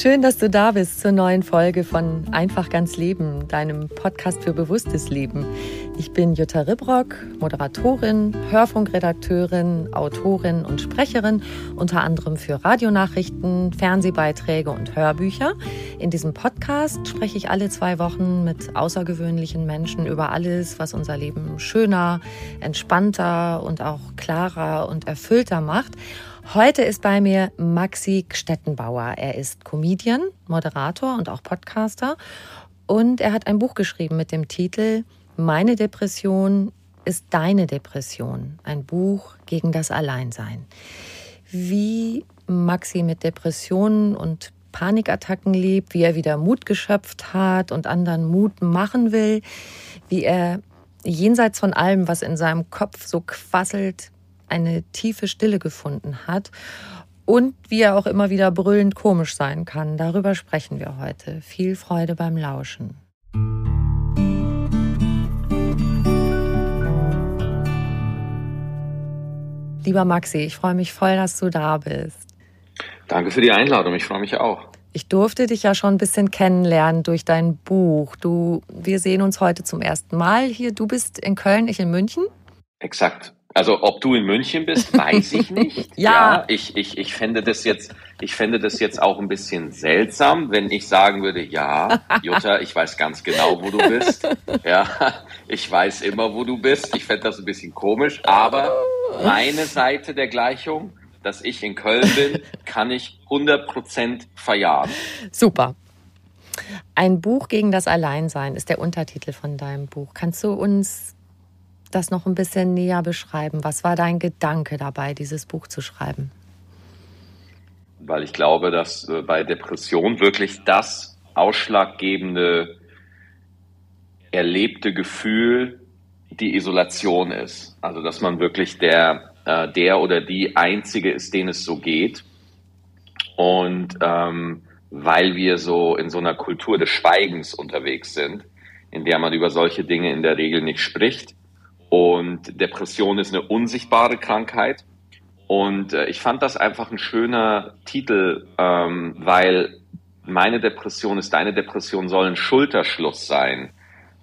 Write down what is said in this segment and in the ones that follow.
Schön, dass du da bist zur neuen Folge von Einfach ganz Leben, deinem Podcast für bewusstes Leben. Ich bin Jutta Ribrock, Moderatorin, Hörfunkredakteurin, Autorin und Sprecherin, unter anderem für Radionachrichten, Fernsehbeiträge und Hörbücher. In diesem Podcast spreche ich alle zwei Wochen mit außergewöhnlichen Menschen über alles, was unser Leben schöner, entspannter und auch klarer und erfüllter macht. Heute ist bei mir Maxi Stettenbauer. Er ist Comedian, Moderator und auch Podcaster. Und er hat ein Buch geschrieben mit dem Titel Meine Depression ist deine Depression. Ein Buch gegen das Alleinsein. Wie Maxi mit Depressionen und Panikattacken lebt, wie er wieder Mut geschöpft hat und anderen Mut machen will, wie er jenseits von allem, was in seinem Kopf so quasselt, eine tiefe Stille gefunden hat und wie er auch immer wieder brüllend komisch sein kann. Darüber sprechen wir heute. Viel Freude beim Lauschen. Lieber Maxi, ich freue mich voll, dass du da bist. Danke für die Einladung, ich freue mich auch. Ich durfte dich ja schon ein bisschen kennenlernen durch dein Buch. Du, wir sehen uns heute zum ersten Mal hier. Du bist in Köln, ich in München. Exakt. Also ob du in München bist, weiß ich nicht. ja. ja. ich, ich, ich fände das jetzt, ich fände das jetzt auch ein bisschen seltsam, wenn ich sagen würde, ja, Jutta, ich weiß ganz genau, wo du bist. Ja, ich weiß immer, wo du bist. Ich fände das ein bisschen komisch, aber meine Seite der Gleichung, dass ich in Köln bin, kann ich 100% verjahren. Super. Ein Buch gegen das Alleinsein ist der Untertitel von deinem Buch. Kannst du uns das noch ein bisschen näher beschreiben? Was war dein Gedanke dabei, dieses Buch zu schreiben? Weil ich glaube, dass äh, bei Depression wirklich das ausschlaggebende erlebte Gefühl die Isolation ist. Also dass man wirklich der, äh, der oder die Einzige ist, denen es so geht. Und ähm, weil wir so in so einer Kultur des Schweigens unterwegs sind, in der man über solche Dinge in der Regel nicht spricht, und Depression ist eine unsichtbare Krankheit. Und äh, ich fand das einfach ein schöner Titel, ähm, weil meine Depression ist deine Depression soll ein Schulterschluss sein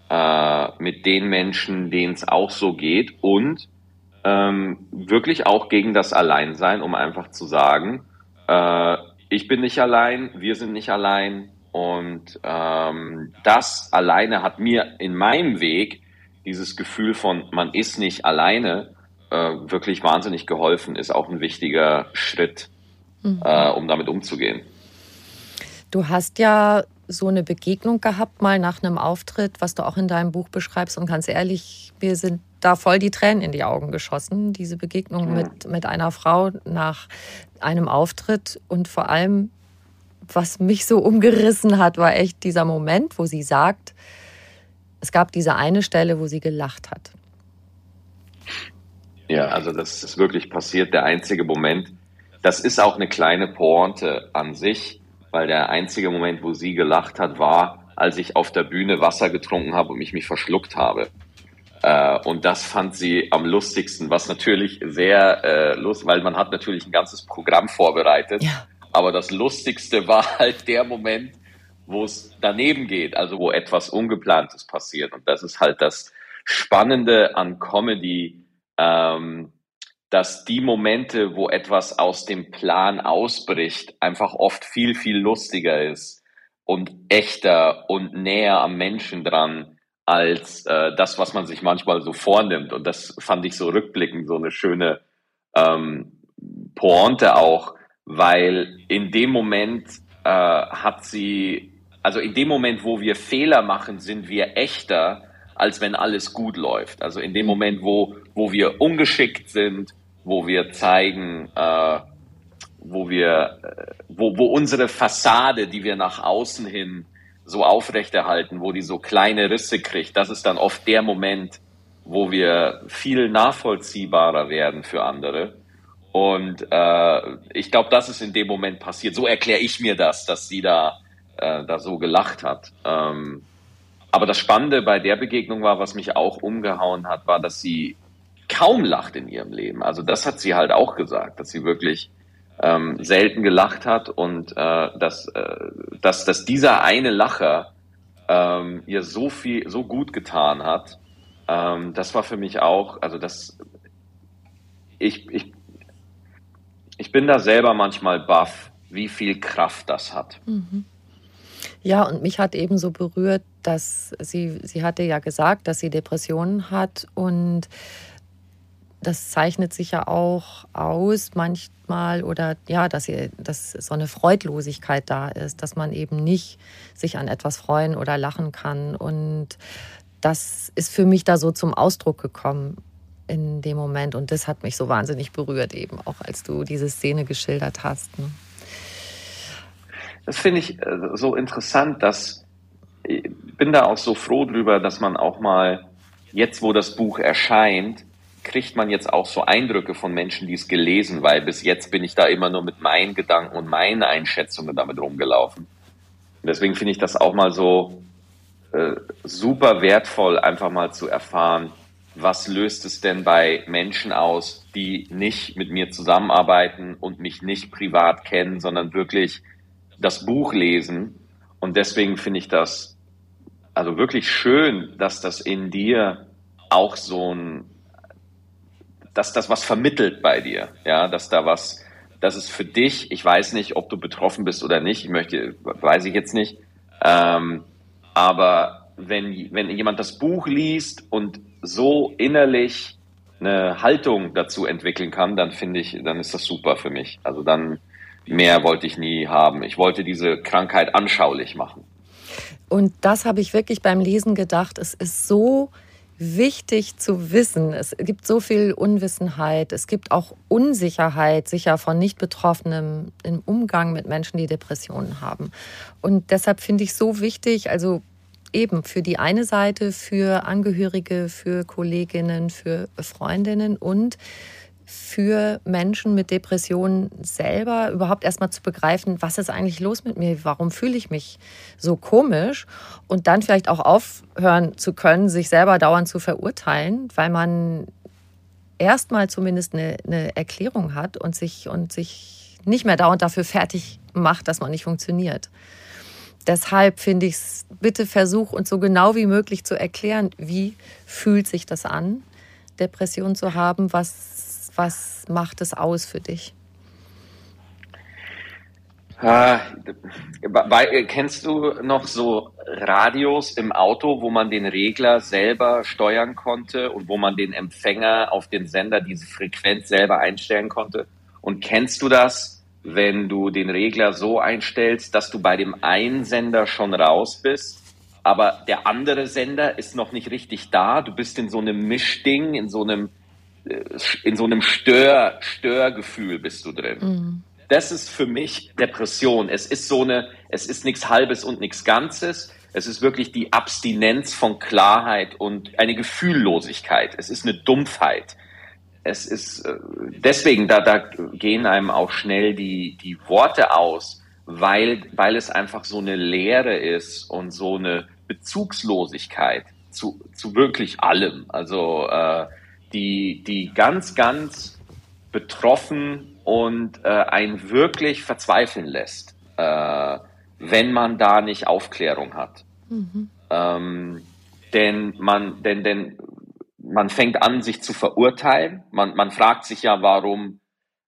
äh, mit den Menschen, denen es auch so geht und ähm, wirklich auch gegen das Alleinsein, um einfach zu sagen, äh, ich bin nicht allein, wir sind nicht allein und ähm, das alleine hat mir in meinem Weg dieses Gefühl von, man ist nicht alleine, äh, wirklich wahnsinnig geholfen, ist auch ein wichtiger Schritt, mhm. äh, um damit umzugehen. Du hast ja so eine Begegnung gehabt, mal nach einem Auftritt, was du auch in deinem Buch beschreibst. Und ganz ehrlich, wir sind da voll die Tränen in die Augen geschossen. Diese Begegnung mhm. mit, mit einer Frau nach einem Auftritt. Und vor allem, was mich so umgerissen hat, war echt dieser Moment, wo sie sagt, es gab diese eine Stelle, wo sie gelacht hat. Ja, also das ist wirklich passiert, der einzige Moment. Das ist auch eine kleine Pointe an sich, weil der einzige Moment, wo sie gelacht hat, war, als ich auf der Bühne Wasser getrunken habe und mich mich verschluckt habe. Äh, und das fand sie am lustigsten, was natürlich sehr äh, lustig, weil man hat natürlich ein ganzes Programm vorbereitet. Ja. Aber das Lustigste war halt der Moment, wo es daneben geht, also wo etwas Ungeplantes passiert. Und das ist halt das Spannende an Comedy, ähm, dass die Momente, wo etwas aus dem Plan ausbricht, einfach oft viel, viel lustiger ist und echter und näher am Menschen dran als äh, das, was man sich manchmal so vornimmt. Und das fand ich so rückblickend so eine schöne ähm, Pointe auch, weil in dem Moment äh, hat sie, also in dem Moment, wo wir Fehler machen, sind wir echter, als wenn alles gut läuft. Also in dem Moment, wo, wo wir ungeschickt sind, wo wir zeigen, äh, wo wir, äh, wo, wo unsere Fassade, die wir nach außen hin so aufrechterhalten, wo die so kleine Risse kriegt, das ist dann oft der Moment, wo wir viel nachvollziehbarer werden für andere. Und äh, ich glaube, das ist in dem Moment passiert. So erkläre ich mir das, dass sie da, äh, da so gelacht hat. Ähm, aber das Spannende bei der Begegnung war, was mich auch umgehauen hat, war, dass sie kaum lacht in ihrem Leben. Also das hat sie halt auch gesagt, dass sie wirklich ähm, selten gelacht hat und äh, dass, äh, dass, dass dieser eine Lacher ähm, ihr so viel, so gut getan hat. Ähm, das war für mich auch, also das, ich, ich ich bin da selber manchmal baff, wie viel Kraft das hat. Mhm. Ja, und mich hat eben so berührt, dass sie, sie hatte ja gesagt, dass sie Depressionen hat und das zeichnet sich ja auch aus manchmal oder ja, dass, sie, dass so eine Freudlosigkeit da ist, dass man eben nicht sich an etwas freuen oder lachen kann. Und das ist für mich da so zum Ausdruck gekommen in dem Moment. Und das hat mich so wahnsinnig berührt, eben auch als du diese Szene geschildert hast. Ne? Das finde ich äh, so interessant, dass ich bin da auch so froh drüber, dass man auch mal, jetzt wo das Buch erscheint, kriegt man jetzt auch so Eindrücke von Menschen, die es gelesen, weil bis jetzt bin ich da immer nur mit meinen Gedanken und meinen Einschätzungen damit rumgelaufen. Und deswegen finde ich das auch mal so äh, super wertvoll, einfach mal zu erfahren, was löst es denn bei Menschen aus, die nicht mit mir zusammenarbeiten und mich nicht privat kennen, sondern wirklich das Buch lesen. Und deswegen finde ich das also wirklich schön, dass das in dir auch so ein, dass das was vermittelt bei dir, ja, dass da was, dass es für dich, ich weiß nicht, ob du betroffen bist oder nicht, ich möchte, weiß ich jetzt nicht, ähm, aber wenn, wenn jemand das Buch liest und so innerlich eine Haltung dazu entwickeln kann, dann finde ich, dann ist das super für mich. Also dann mehr wollte ich nie haben. Ich wollte diese Krankheit anschaulich machen. Und das habe ich wirklich beim Lesen gedacht. Es ist so wichtig zu wissen. Es gibt so viel Unwissenheit. Es gibt auch Unsicherheit, sicher von Nicht-Betroffenen im Umgang mit Menschen, die Depressionen haben. Und deshalb finde ich so wichtig, also eben für die eine Seite, für Angehörige, für Kolleginnen, für Freundinnen und für Menschen mit Depressionen selber überhaupt erstmal zu begreifen, was ist eigentlich los mit mir, warum fühle ich mich so komisch? Und dann vielleicht auch aufhören zu können, sich selber dauernd zu verurteilen, weil man erstmal zumindest eine, eine Erklärung hat und sich, und sich nicht mehr dauernd dafür fertig macht, dass man nicht funktioniert. Deshalb finde ich es, bitte versuch uns so genau wie möglich zu erklären, wie fühlt sich das an, Depression zu haben, was, was macht es aus für dich? Äh, kennst du noch so Radios im Auto, wo man den Regler selber steuern konnte und wo man den Empfänger auf den Sender diese Frequenz selber einstellen konnte? Und kennst du das, wenn du den Regler so einstellst, dass du bei dem einen Sender schon raus bist, aber der andere Sender ist noch nicht richtig da. Du bist in so einem Mischding, in so einem, in so einem Stör, Störgefühl bist du drin. Mhm. Das ist für mich Depression. Es ist so eine, es ist nichts Halbes und nichts Ganzes. Es ist wirklich die Abstinenz von Klarheit und eine Gefühllosigkeit. Es ist eine Dumpfheit es ist äh, deswegen, da, da gehen einem auch schnell die, die Worte aus, weil, weil es einfach so eine Leere ist und so eine Bezugslosigkeit zu, zu wirklich allem. Also äh, die, die ganz, ganz betroffen und äh, einen wirklich verzweifeln lässt, äh, wenn man da nicht Aufklärung hat. Mhm. Ähm, denn man, denn, denn man fängt an, sich zu verurteilen. Man, man fragt sich ja, warum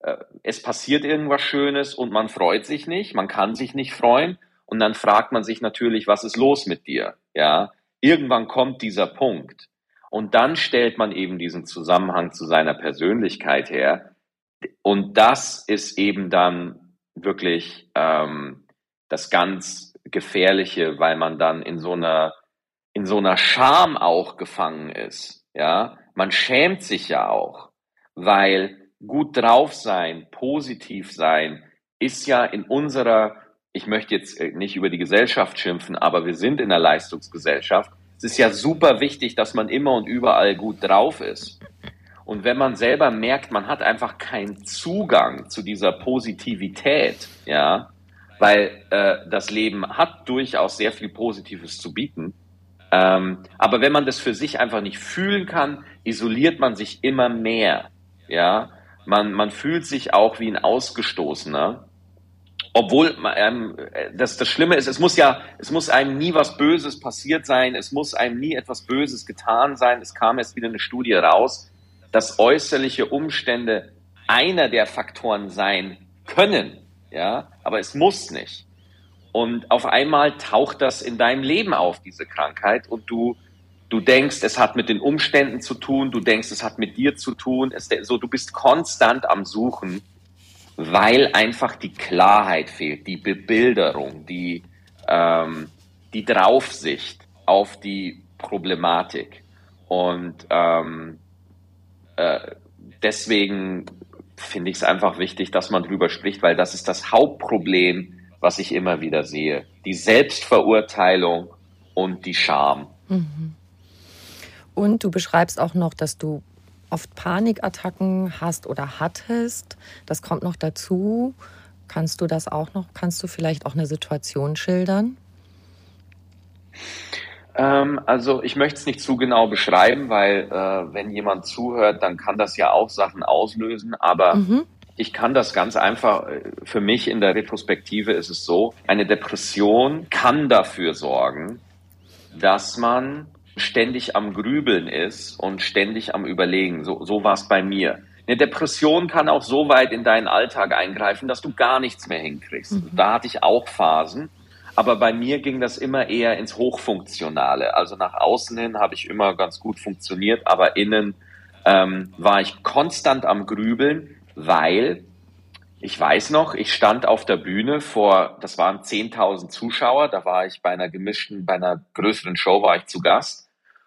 äh, es passiert irgendwas Schönes und man freut sich nicht, man kann sich nicht freuen. Und dann fragt man sich natürlich, was ist los mit dir? Ja, irgendwann kommt dieser Punkt. Und dann stellt man eben diesen Zusammenhang zu seiner Persönlichkeit her. Und das ist eben dann wirklich ähm, das ganz Gefährliche, weil man dann in so einer in so einer Scham auch gefangen ist. Ja, man schämt sich ja auch, weil gut drauf sein, positiv sein, ist ja in unserer, ich möchte jetzt äh, nicht über die Gesellschaft schimpfen, aber wir sind in der Leistungsgesellschaft. Es ist ja super wichtig, dass man immer und überall gut drauf ist. Und wenn man selber merkt, man hat einfach keinen Zugang zu dieser Positivität, ja, weil äh, das Leben hat durchaus sehr viel Positives zu bieten, ähm, aber wenn man das für sich einfach nicht fühlen kann, isoliert man sich immer mehr. Ja, man, man fühlt sich auch wie ein Ausgestoßener. Obwohl ähm, das, das Schlimme ist, es muss ja, es muss einem nie was Böses passiert sein, es muss einem nie etwas Böses getan sein. Es kam erst wieder eine Studie raus, dass äußerliche Umstände einer der Faktoren sein können, ja, aber es muss nicht. Und auf einmal taucht das in deinem Leben auf, diese Krankheit, und du, du denkst, es hat mit den Umständen zu tun, du denkst, es hat mit dir zu tun, es, so, du bist konstant am Suchen, weil einfach die Klarheit fehlt, die Bebilderung, die, ähm, die Draufsicht auf die Problematik. Und ähm, äh, deswegen finde ich es einfach wichtig, dass man drüber spricht, weil das ist das Hauptproblem, was ich immer wieder sehe. Die Selbstverurteilung und die Scham. Mhm. Und du beschreibst auch noch, dass du oft Panikattacken hast oder hattest. Das kommt noch dazu. Kannst du das auch noch? Kannst du vielleicht auch eine Situation schildern? Ähm, also ich möchte es nicht zu genau beschreiben, weil äh, wenn jemand zuhört, dann kann das ja auch Sachen auslösen. Aber mhm ich kann das ganz einfach, äh, für mich in der Retrospektive ist es so, eine Depression kann dafür sorgen, dass man ständig am Grübeln ist und ständig am Überlegen. So, so war es bei mir. Eine Depression kann auch so weit in deinen Alltag eingreifen, dass du gar nichts mehr hinkriegst. Mhm. Da hatte ich auch Phasen. Aber bei mir ging das immer eher ins Hochfunktionale. Also nach außen hin habe ich immer ganz gut funktioniert, aber innen ähm, war ich konstant am Grübeln, weil ich weiß noch, ich stand auf der Bühne vor, das waren 10.000 Zuschauer, da war ich bei einer gemischten, bei einer größeren Show war ich zu Gast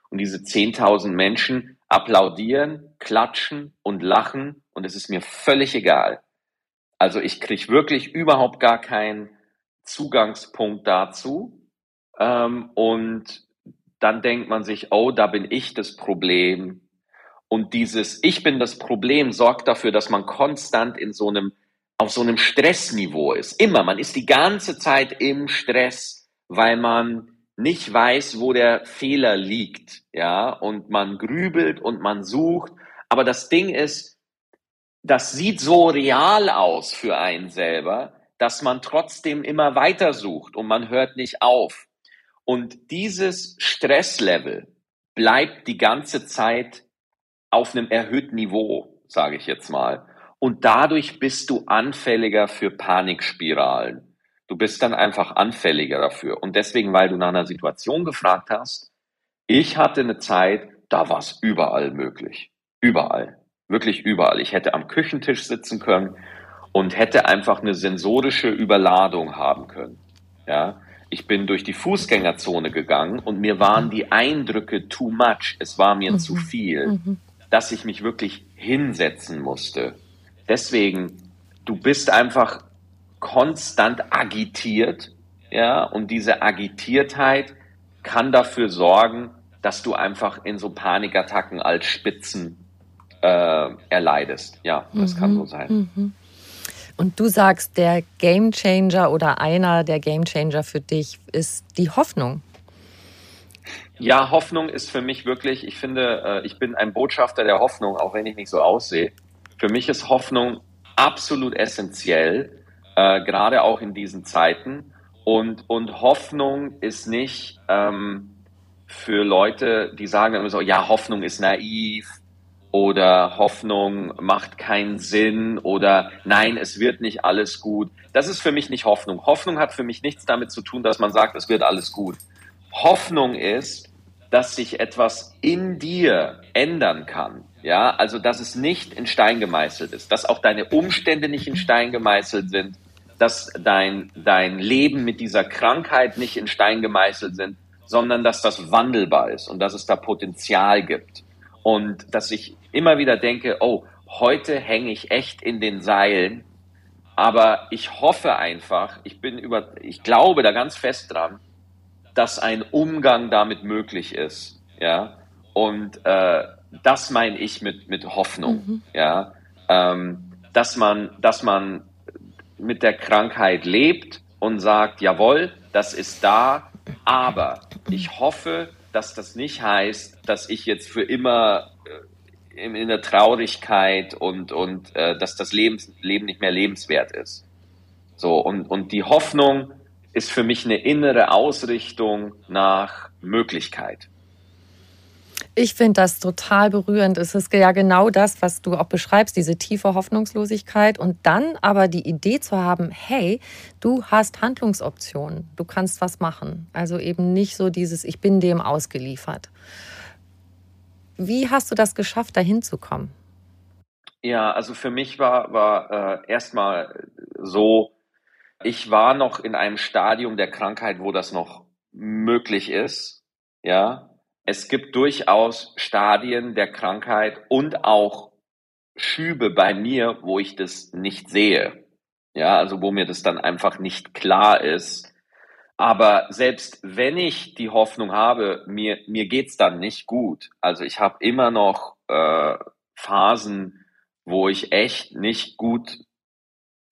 und diese 10.000 Menschen applaudieren, klatschen und lachen und es ist mir völlig egal. Also ich kriege wirklich überhaupt gar keinen Zugangspunkt dazu ähm, und dann denkt man sich, oh, da bin ich das Problem, und dieses Ich bin das Problem sorgt dafür, dass man konstant in so einem, auf so einem Stressniveau ist. Immer. Man ist die ganze Zeit im Stress, weil man nicht weiß, wo der Fehler liegt. Ja, und man grübelt und man sucht. Aber das Ding ist, das sieht so real aus für einen selber, dass man trotzdem immer weiter sucht und man hört nicht auf. Und dieses Stresslevel bleibt die ganze Zeit auf einem erhöhten Niveau, sage ich jetzt mal. Und dadurch bist du anfälliger für Panikspiralen. Du bist dann einfach anfälliger dafür. Und deswegen, weil du nach einer Situation gefragt hast, ich hatte eine Zeit, da war es überall möglich. Überall. Wirklich überall. Ich hätte am Küchentisch sitzen können und hätte einfach eine sensorische Überladung haben können. Ja. Ich bin durch die Fußgängerzone gegangen und mir waren die Eindrücke too much. Es war mir mhm. zu viel. Mhm dass ich mich wirklich hinsetzen musste. Deswegen, du bist einfach konstant agitiert, ja, und diese Agitiertheit kann dafür sorgen, dass du einfach in so Panikattacken als Spitzen äh, erleidest. Ja, das mhm. kann so sein. Mhm. Und du sagst, der Gamechanger oder einer der Gamechanger für dich ist die Hoffnung. Ja, Hoffnung ist für mich wirklich, ich finde, äh, ich bin ein Botschafter der Hoffnung, auch wenn ich nicht so aussehe. Für mich ist Hoffnung absolut essentiell, äh, gerade auch in diesen Zeiten. Und, und Hoffnung ist nicht ähm, für Leute, die sagen immer so, ja, Hoffnung ist naiv oder Hoffnung macht keinen Sinn oder nein, es wird nicht alles gut. Das ist für mich nicht Hoffnung. Hoffnung hat für mich nichts damit zu tun, dass man sagt, es wird alles gut. Hoffnung ist, dass sich etwas in dir ändern kann. Ja, also dass es nicht in Stein gemeißelt ist, dass auch deine Umstände nicht in Stein gemeißelt sind, dass dein, dein Leben mit dieser Krankheit nicht in Stein gemeißelt sind, sondern dass das wandelbar ist und dass es da Potenzial gibt. Und dass ich immer wieder denke, oh, heute hänge ich echt in den Seilen, aber ich hoffe einfach, ich bin über, ich glaube da ganz fest dran, dass ein Umgang damit möglich ist. Ja, und äh, das meine ich mit, mit Hoffnung. Mhm. Ja, ähm, dass man, dass man mit der Krankheit lebt und sagt, jawohl, das ist da, aber ich hoffe, dass das nicht heißt, dass ich jetzt für immer äh, in, in der Traurigkeit und, und äh, dass das Leben, Leben nicht mehr lebenswert ist. So, und, und die Hoffnung, ist für mich eine innere Ausrichtung nach Möglichkeit. Ich finde das total berührend. Es ist ja genau das, was du auch beschreibst, diese tiefe Hoffnungslosigkeit und dann aber die Idee zu haben, hey, du hast Handlungsoptionen, du kannst was machen. Also eben nicht so dieses, ich bin dem ausgeliefert. Wie hast du das geschafft, dahin zu kommen? Ja, also für mich war, war äh, erstmal so, ich war noch in einem Stadium der Krankheit, wo das noch möglich ist. Ja, es gibt durchaus Stadien der Krankheit und auch Schübe bei mir, wo ich das nicht sehe. Ja, also wo mir das dann einfach nicht klar ist. Aber selbst wenn ich die Hoffnung habe, mir, mir geht's dann nicht gut. Also ich habe immer noch äh, Phasen, wo ich echt nicht gut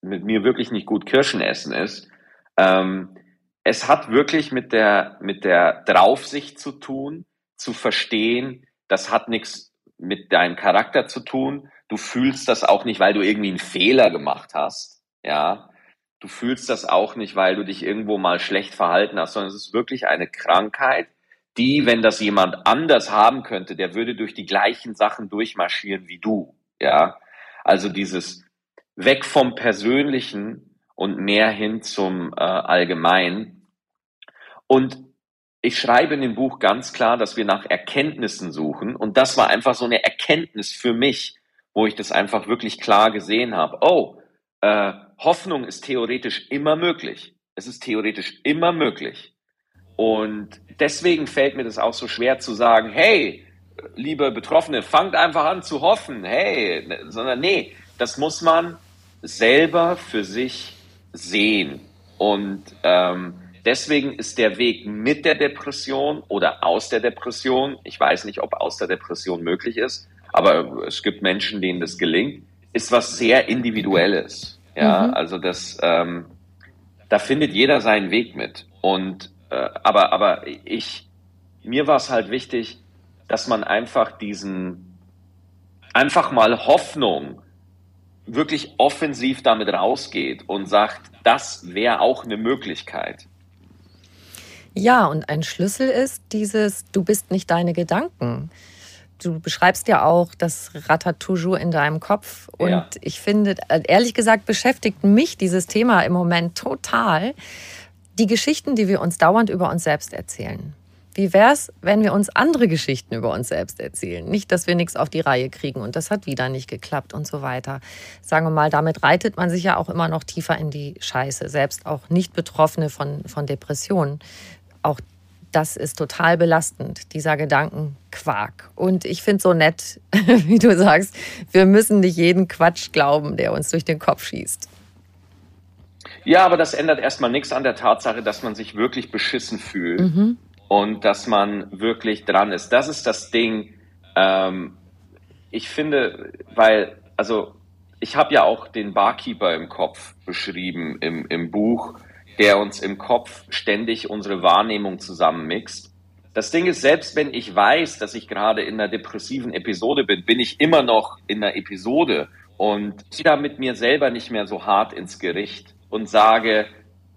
mit mir wirklich nicht gut Kirschen essen ist. Ähm, es hat wirklich mit der, mit der Draufsicht zu tun, zu verstehen, das hat nichts mit deinem Charakter zu tun. Du fühlst das auch nicht, weil du irgendwie einen Fehler gemacht hast. Ja. Du fühlst das auch nicht, weil du dich irgendwo mal schlecht verhalten hast, sondern es ist wirklich eine Krankheit, die, wenn das jemand anders haben könnte, der würde durch die gleichen Sachen durchmarschieren wie du. Ja. Also dieses, weg vom Persönlichen und mehr hin zum äh, Allgemeinen. Und ich schreibe in dem Buch ganz klar, dass wir nach Erkenntnissen suchen. Und das war einfach so eine Erkenntnis für mich, wo ich das einfach wirklich klar gesehen habe. Oh, äh, Hoffnung ist theoretisch immer möglich. Es ist theoretisch immer möglich. Und deswegen fällt mir das auch so schwer zu sagen, hey, liebe Betroffene, fangt einfach an zu hoffen, hey, sondern nee, das muss man selber für sich sehen. Und ähm, deswegen ist der Weg mit der Depression oder aus der Depression, ich weiß nicht, ob aus der Depression möglich ist, aber es gibt Menschen, denen das gelingt, ist was sehr Individuelles. Ja, mhm. also das, ähm, da findet jeder seinen Weg mit. Und äh, aber, aber ich, mir war es halt wichtig, dass man einfach diesen, einfach mal Hoffnung wirklich offensiv damit rausgeht und sagt, das wäre auch eine Möglichkeit. Ja, und ein Schlüssel ist dieses, du bist nicht deine Gedanken. Du beschreibst ja auch das Ratatouille in deinem Kopf. Und ja. ich finde, ehrlich gesagt, beschäftigt mich dieses Thema im Moment total. Die Geschichten, die wir uns dauernd über uns selbst erzählen. Wie wäre es, wenn wir uns andere Geschichten über uns selbst erzählen? Nicht, dass wir nichts auf die Reihe kriegen und das hat wieder nicht geklappt und so weiter. Sagen wir mal, damit reitet man sich ja auch immer noch tiefer in die Scheiße, selbst auch nicht Betroffene von, von Depressionen. Auch das ist total belastend, dieser Gedankenquark. Und ich finde so nett, wie du sagst, wir müssen nicht jeden Quatsch glauben, der uns durch den Kopf schießt. Ja, aber das ändert erstmal nichts an der Tatsache, dass man sich wirklich beschissen fühlt. Mhm und dass man wirklich dran ist. Das ist das Ding. Ähm, ich finde, weil, also ich habe ja auch den Barkeeper im Kopf beschrieben im, im Buch, der uns im Kopf ständig unsere Wahrnehmung zusammenmixt. Das Ding ist, selbst wenn ich weiß, dass ich gerade in einer depressiven Episode bin, bin ich immer noch in einer Episode und ziehe da mit mir selber nicht mehr so hart ins Gericht und sage,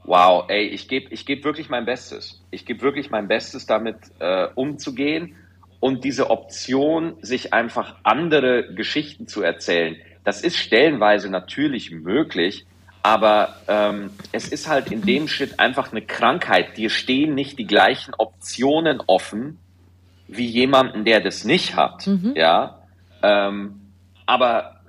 wow, ey, ich gebe ich geb wirklich mein Bestes. Ich gebe wirklich mein Bestes, damit äh, umzugehen und diese Option, sich einfach andere Geschichten zu erzählen, das ist stellenweise natürlich möglich, aber ähm, es ist halt in dem Schritt einfach eine Krankheit. Dir stehen nicht die gleichen Optionen offen wie jemanden, der das nicht hat. Mhm. Ja, ähm, aber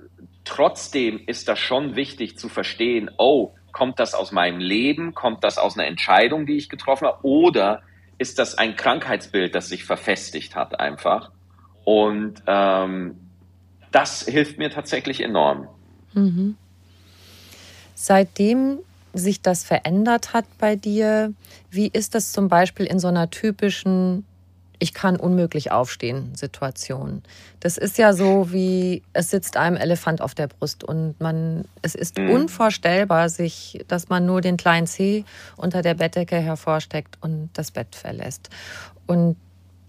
trotzdem ist das schon wichtig zu verstehen. Oh, kommt das aus meinem Leben? Kommt das aus einer Entscheidung, die ich getroffen habe? Oder ist das ein Krankheitsbild, das sich verfestigt hat einfach. Und ähm, das hilft mir tatsächlich enorm. Mhm. Seitdem sich das verändert hat bei dir, wie ist das zum Beispiel in so einer typischen ich kann unmöglich aufstehen Situation. Das ist ja so wie es sitzt einem Elefant auf der Brust und man es ist mhm. unvorstellbar sich, dass man nur den kleinen Zeh unter der Bettdecke hervorsteckt und das Bett verlässt. Und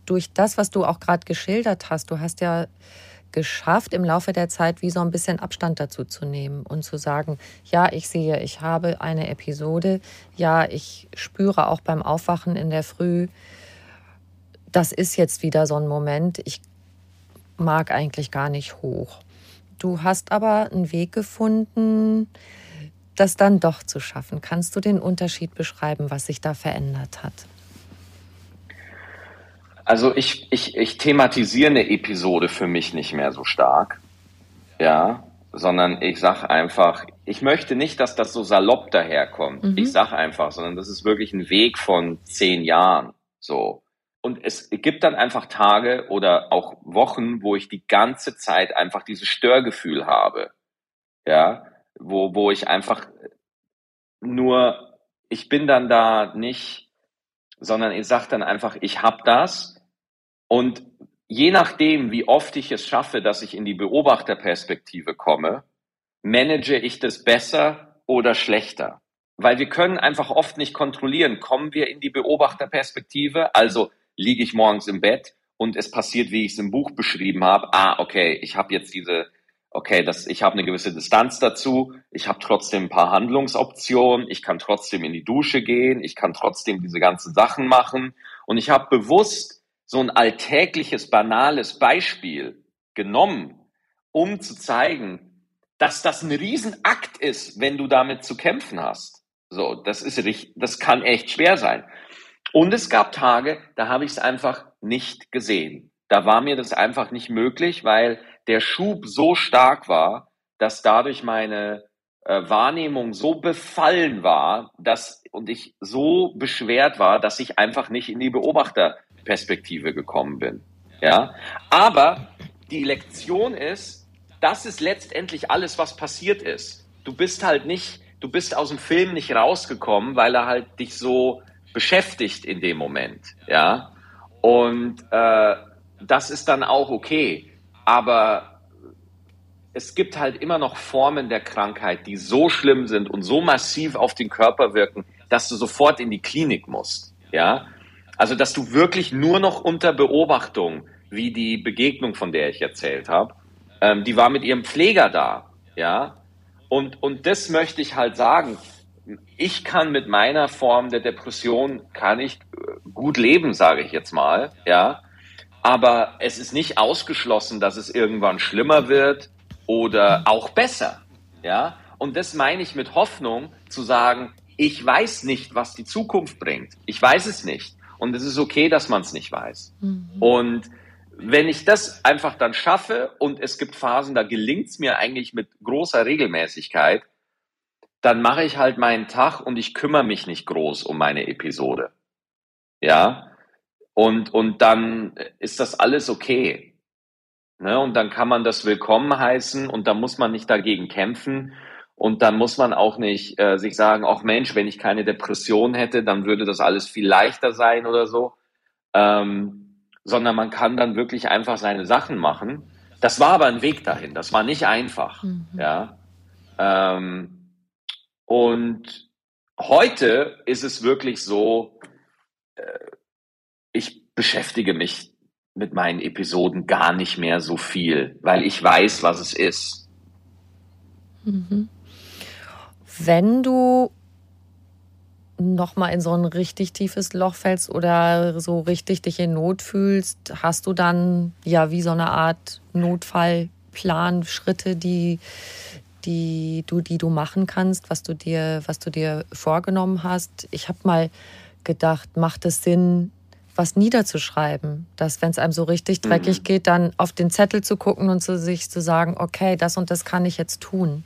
durch das, was du auch gerade geschildert hast, du hast ja geschafft, im Laufe der Zeit wie so ein bisschen Abstand dazu zu nehmen und zu sagen, ja, ich sehe, ich habe eine Episode, ja, ich spüre auch beim Aufwachen in der Früh, das ist jetzt wieder so ein Moment, ich mag eigentlich gar nicht hoch. Du hast aber einen Weg gefunden, das dann doch zu schaffen. Kannst du den Unterschied beschreiben, was sich da verändert hat? Also ich, ich, ich thematisiere eine Episode für mich nicht mehr so stark, ja, sondern ich sage einfach, ich möchte nicht, dass das so salopp daherkommt. Mhm. Ich sage einfach, sondern das ist wirklich ein Weg von zehn Jahren, so. Und es gibt dann einfach Tage oder auch Wochen, wo ich die ganze Zeit einfach dieses Störgefühl habe. Ja, wo, wo ich einfach nur, ich bin dann da nicht, sondern ich sage dann einfach, ich habe das. Und je nachdem, wie oft ich es schaffe, dass ich in die Beobachterperspektive komme, manage ich das besser oder schlechter. Weil wir können einfach oft nicht kontrollieren, kommen wir in die Beobachterperspektive, also liege ich morgens im Bett und es passiert, wie ich es im Buch beschrieben habe. Ah, okay, ich habe jetzt diese, okay, das, ich habe eine gewisse Distanz dazu. Ich habe trotzdem ein paar Handlungsoptionen. Ich kann trotzdem in die Dusche gehen. Ich kann trotzdem diese ganzen Sachen machen. Und ich habe bewusst so ein alltägliches, banales Beispiel genommen, um zu zeigen, dass das ein Riesenakt ist, wenn du damit zu kämpfen hast. So, das ist richtig, das kann echt schwer sein. Und es gab Tage, da habe ich es einfach nicht gesehen. Da war mir das einfach nicht möglich, weil der Schub so stark war, dass dadurch meine äh, Wahrnehmung so befallen war, dass und ich so beschwert war, dass ich einfach nicht in die Beobachterperspektive gekommen bin. Ja, aber die Lektion ist, das ist letztendlich alles, was passiert ist. Du bist halt nicht, du bist aus dem Film nicht rausgekommen, weil er halt dich so beschäftigt in dem Moment, ja. Und äh, das ist dann auch okay. Aber es gibt halt immer noch Formen der Krankheit, die so schlimm sind und so massiv auf den Körper wirken, dass du sofort in die Klinik musst, ja. Also, dass du wirklich nur noch unter Beobachtung, wie die Begegnung, von der ich erzählt habe, ähm, die war mit ihrem Pfleger da, ja. Und, und das möchte ich halt sagen ich kann mit meiner Form der Depression kann ich äh, gut leben, sage ich jetzt mal, ja. Aber es ist nicht ausgeschlossen, dass es irgendwann schlimmer wird oder auch besser, ja. Und das meine ich mit Hoffnung, zu sagen, ich weiß nicht, was die Zukunft bringt. Ich weiß es nicht. Und es ist okay, dass man es nicht weiß. Mhm. Und wenn ich das einfach dann schaffe und es gibt Phasen, da gelingt es mir eigentlich mit großer Regelmäßigkeit, dann mache ich halt meinen Tag und ich kümmere mich nicht groß um meine Episode. Ja. Und, und dann ist das alles okay. Ne? Und dann kann man das willkommen heißen und dann muss man nicht dagegen kämpfen. Und dann muss man auch nicht äh, sich sagen, ach Mensch, wenn ich keine Depression hätte, dann würde das alles viel leichter sein oder so. Ähm, sondern man kann dann wirklich einfach seine Sachen machen. Das war aber ein Weg dahin. Das war nicht einfach. Mhm. Ja. Ähm, und heute ist es wirklich so, äh, ich beschäftige mich mit meinen Episoden gar nicht mehr so viel, weil ich weiß, was es ist. Mhm. Wenn du nochmal in so ein richtig tiefes Loch fällst oder so richtig dich in Not fühlst, hast du dann ja wie so eine Art Notfallplan, Schritte, die, die du, die du machen kannst, was du dir, was du dir vorgenommen hast. Ich habe mal gedacht, macht es Sinn, was niederzuschreiben, dass wenn es einem so richtig dreckig mhm. geht, dann auf den Zettel zu gucken und zu sich zu sagen, okay, das und das kann ich jetzt tun.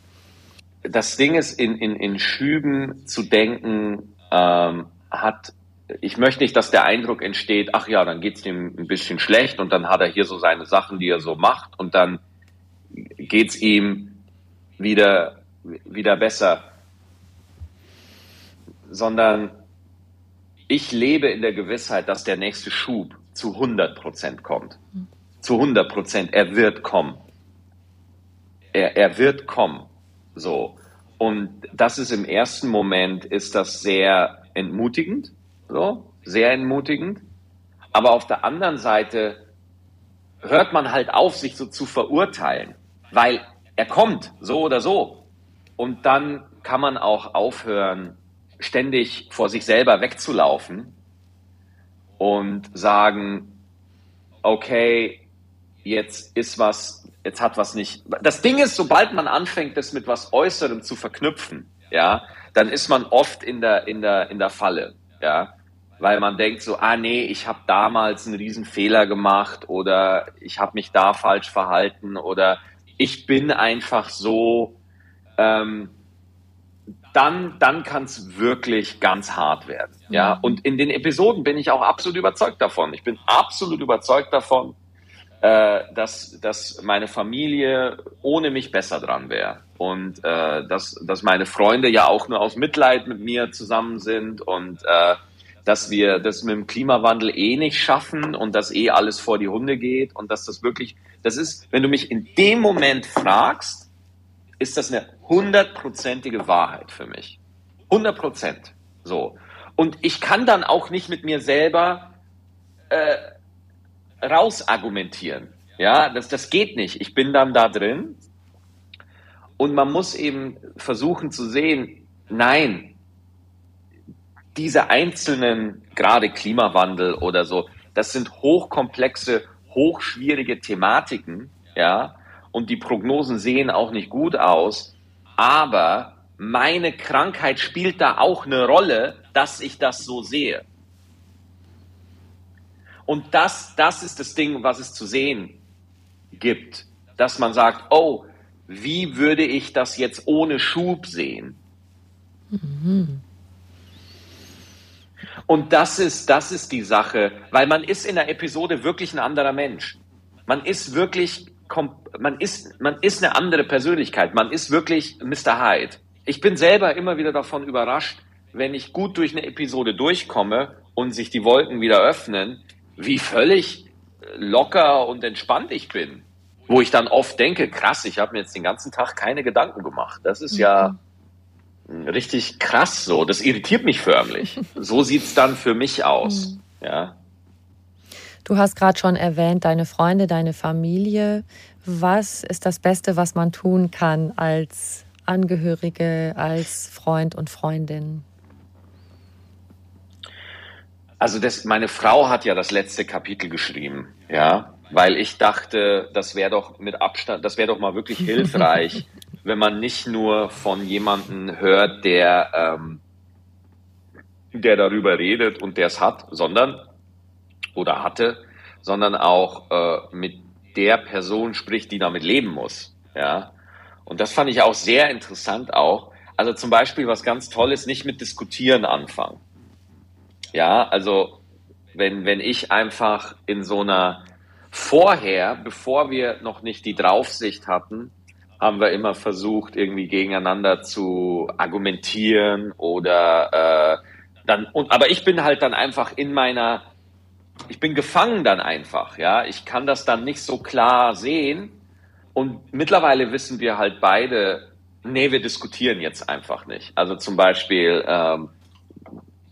Das Ding ist, in, in, in Schüben zu denken, ähm, hat, ich möchte nicht, dass der Eindruck entsteht, ach ja, dann geht es ihm ein bisschen schlecht und dann hat er hier so seine Sachen, die er so macht und dann geht es ihm wieder, wieder besser. Sondern ich lebe in der Gewissheit, dass der nächste Schub zu 100 Prozent kommt. Zu 100 Prozent. Er wird kommen. Er, er wird kommen. So. Und das ist im ersten Moment, ist das sehr entmutigend, so, sehr entmutigend. Aber auf der anderen Seite hört man halt auf, sich so zu verurteilen, weil er kommt, so oder so. Und dann kann man auch aufhören, ständig vor sich selber wegzulaufen und sagen, okay, jetzt ist was, jetzt hat was nicht. Das Ding ist, sobald man anfängt, das mit was Äußerem zu verknüpfen, ja, dann ist man oft in der, in der, in der Falle, ja, weil man denkt so, ah nee, ich habe damals einen riesen Fehler gemacht oder ich habe mich da falsch verhalten oder ich bin einfach so, ähm, dann, dann kann es wirklich ganz hart werden. Ja, und in den Episoden bin ich auch absolut überzeugt davon. Ich bin absolut überzeugt davon, äh, dass, dass meine Familie ohne mich besser dran wäre. Und äh, dass, dass meine Freunde ja auch nur aus Mitleid mit mir zusammen sind und äh, dass wir das mit dem Klimawandel eh nicht schaffen und dass eh alles vor die Hunde geht und dass das wirklich, das ist, wenn du mich in dem Moment fragst, ist das eine hundertprozentige Wahrheit für mich. Hundert Prozent. So. Und ich kann dann auch nicht mit mir selber äh, rausargumentieren. Ja, das, das geht nicht. Ich bin dann da drin und man muss eben versuchen zu sehen, nein, diese einzelnen, gerade Klimawandel oder so, das sind hochkomplexe, hochschwierige Thematiken, ja, und die Prognosen sehen auch nicht gut aus, aber meine Krankheit spielt da auch eine Rolle, dass ich das so sehe. Und das, das ist das Ding, was es zu sehen gibt, dass man sagt, oh, wie würde ich das jetzt ohne Schub sehen? Mhm. Und das ist, das ist die Sache, weil man ist in der Episode wirklich ein anderer Mensch. Man ist wirklich, man ist, man ist eine andere Persönlichkeit. Man ist wirklich Mr. Hyde. Ich bin selber immer wieder davon überrascht, wenn ich gut durch eine Episode durchkomme und sich die Wolken wieder öffnen, wie völlig locker und entspannt ich bin. Wo ich dann oft denke, krass, ich habe mir jetzt den ganzen Tag keine Gedanken gemacht. Das ist mhm. ja richtig krass so. Das irritiert mich förmlich. so sieht's dann für mich aus. Mhm. Ja. Du hast gerade schon erwähnt, deine Freunde, deine Familie. Was ist das Beste, was man tun kann als Angehörige, als Freund und Freundin? Also das, meine Frau hat ja das letzte Kapitel geschrieben, ja, weil ich dachte, das wäre doch mit Abstand, das wäre doch mal wirklich hilfreich, wenn man nicht nur von jemandem hört, der, ähm, der darüber redet und der es hat, sondern oder hatte, sondern auch äh, mit der Person spricht, die damit leben muss, ja. Und das fand ich auch sehr interessant auch. Also zum Beispiel was ganz Tolles, nicht mit Diskutieren anfangen. Ja, also wenn, wenn ich einfach in so einer vorher, bevor wir noch nicht die Draufsicht hatten, haben wir immer versucht, irgendwie gegeneinander zu argumentieren oder äh, dann und aber ich bin halt dann einfach in meiner ich bin gefangen dann einfach, ja. Ich kann das dann nicht so klar sehen Und mittlerweile wissen wir halt beide, nee, wir diskutieren jetzt einfach nicht. Also zum Beispiel, ähm,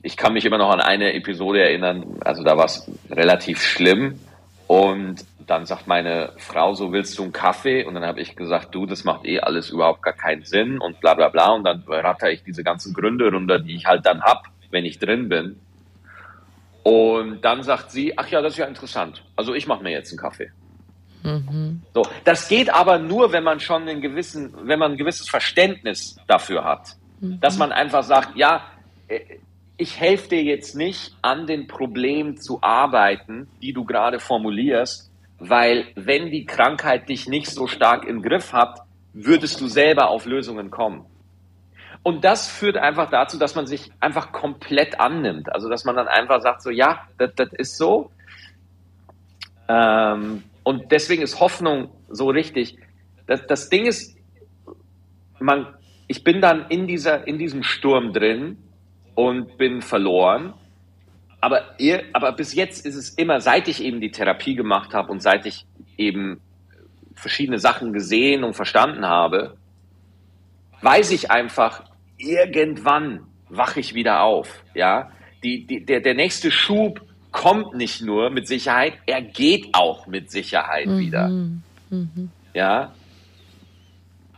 ich kann mich immer noch an eine Episode erinnern, also da war es relativ schlimm. Und dann sagt meine Frau, so willst du einen Kaffee? Und dann habe ich gesagt, du, das macht eh alles überhaupt gar keinen Sinn und bla bla bla. Und dann ratter ich diese ganzen Gründe runter, die ich halt dann hab, wenn ich drin bin. Und dann sagt sie, ach ja, das ist ja interessant. Also ich mache mir jetzt einen Kaffee. Mhm. So, das geht aber nur, wenn man schon einen gewissen, wenn man ein gewisses Verständnis dafür hat, mhm. dass man einfach sagt, ja, äh, ich helfe dir jetzt nicht an den Problemen zu arbeiten, die du gerade formulierst, weil wenn die Krankheit dich nicht so stark im Griff hat, würdest du selber auf Lösungen kommen. Und das führt einfach dazu, dass man sich einfach komplett annimmt. Also dass man dann einfach sagt, so ja, das, ist so. Ähm, und deswegen ist Hoffnung so richtig. Das, das Ding ist, man, ich bin dann in dieser, in diesem Sturm drin und bin verloren. Aber, ihr, aber bis jetzt ist es immer, seit ich eben die Therapie gemacht habe und seit ich eben verschiedene Sachen gesehen und verstanden habe, weiß ich einfach, irgendwann wache ich wieder auf. Ja, die, die, der, der nächste Schub kommt nicht nur mit Sicherheit, er geht auch mit Sicherheit mhm. wieder. Mhm. Ja.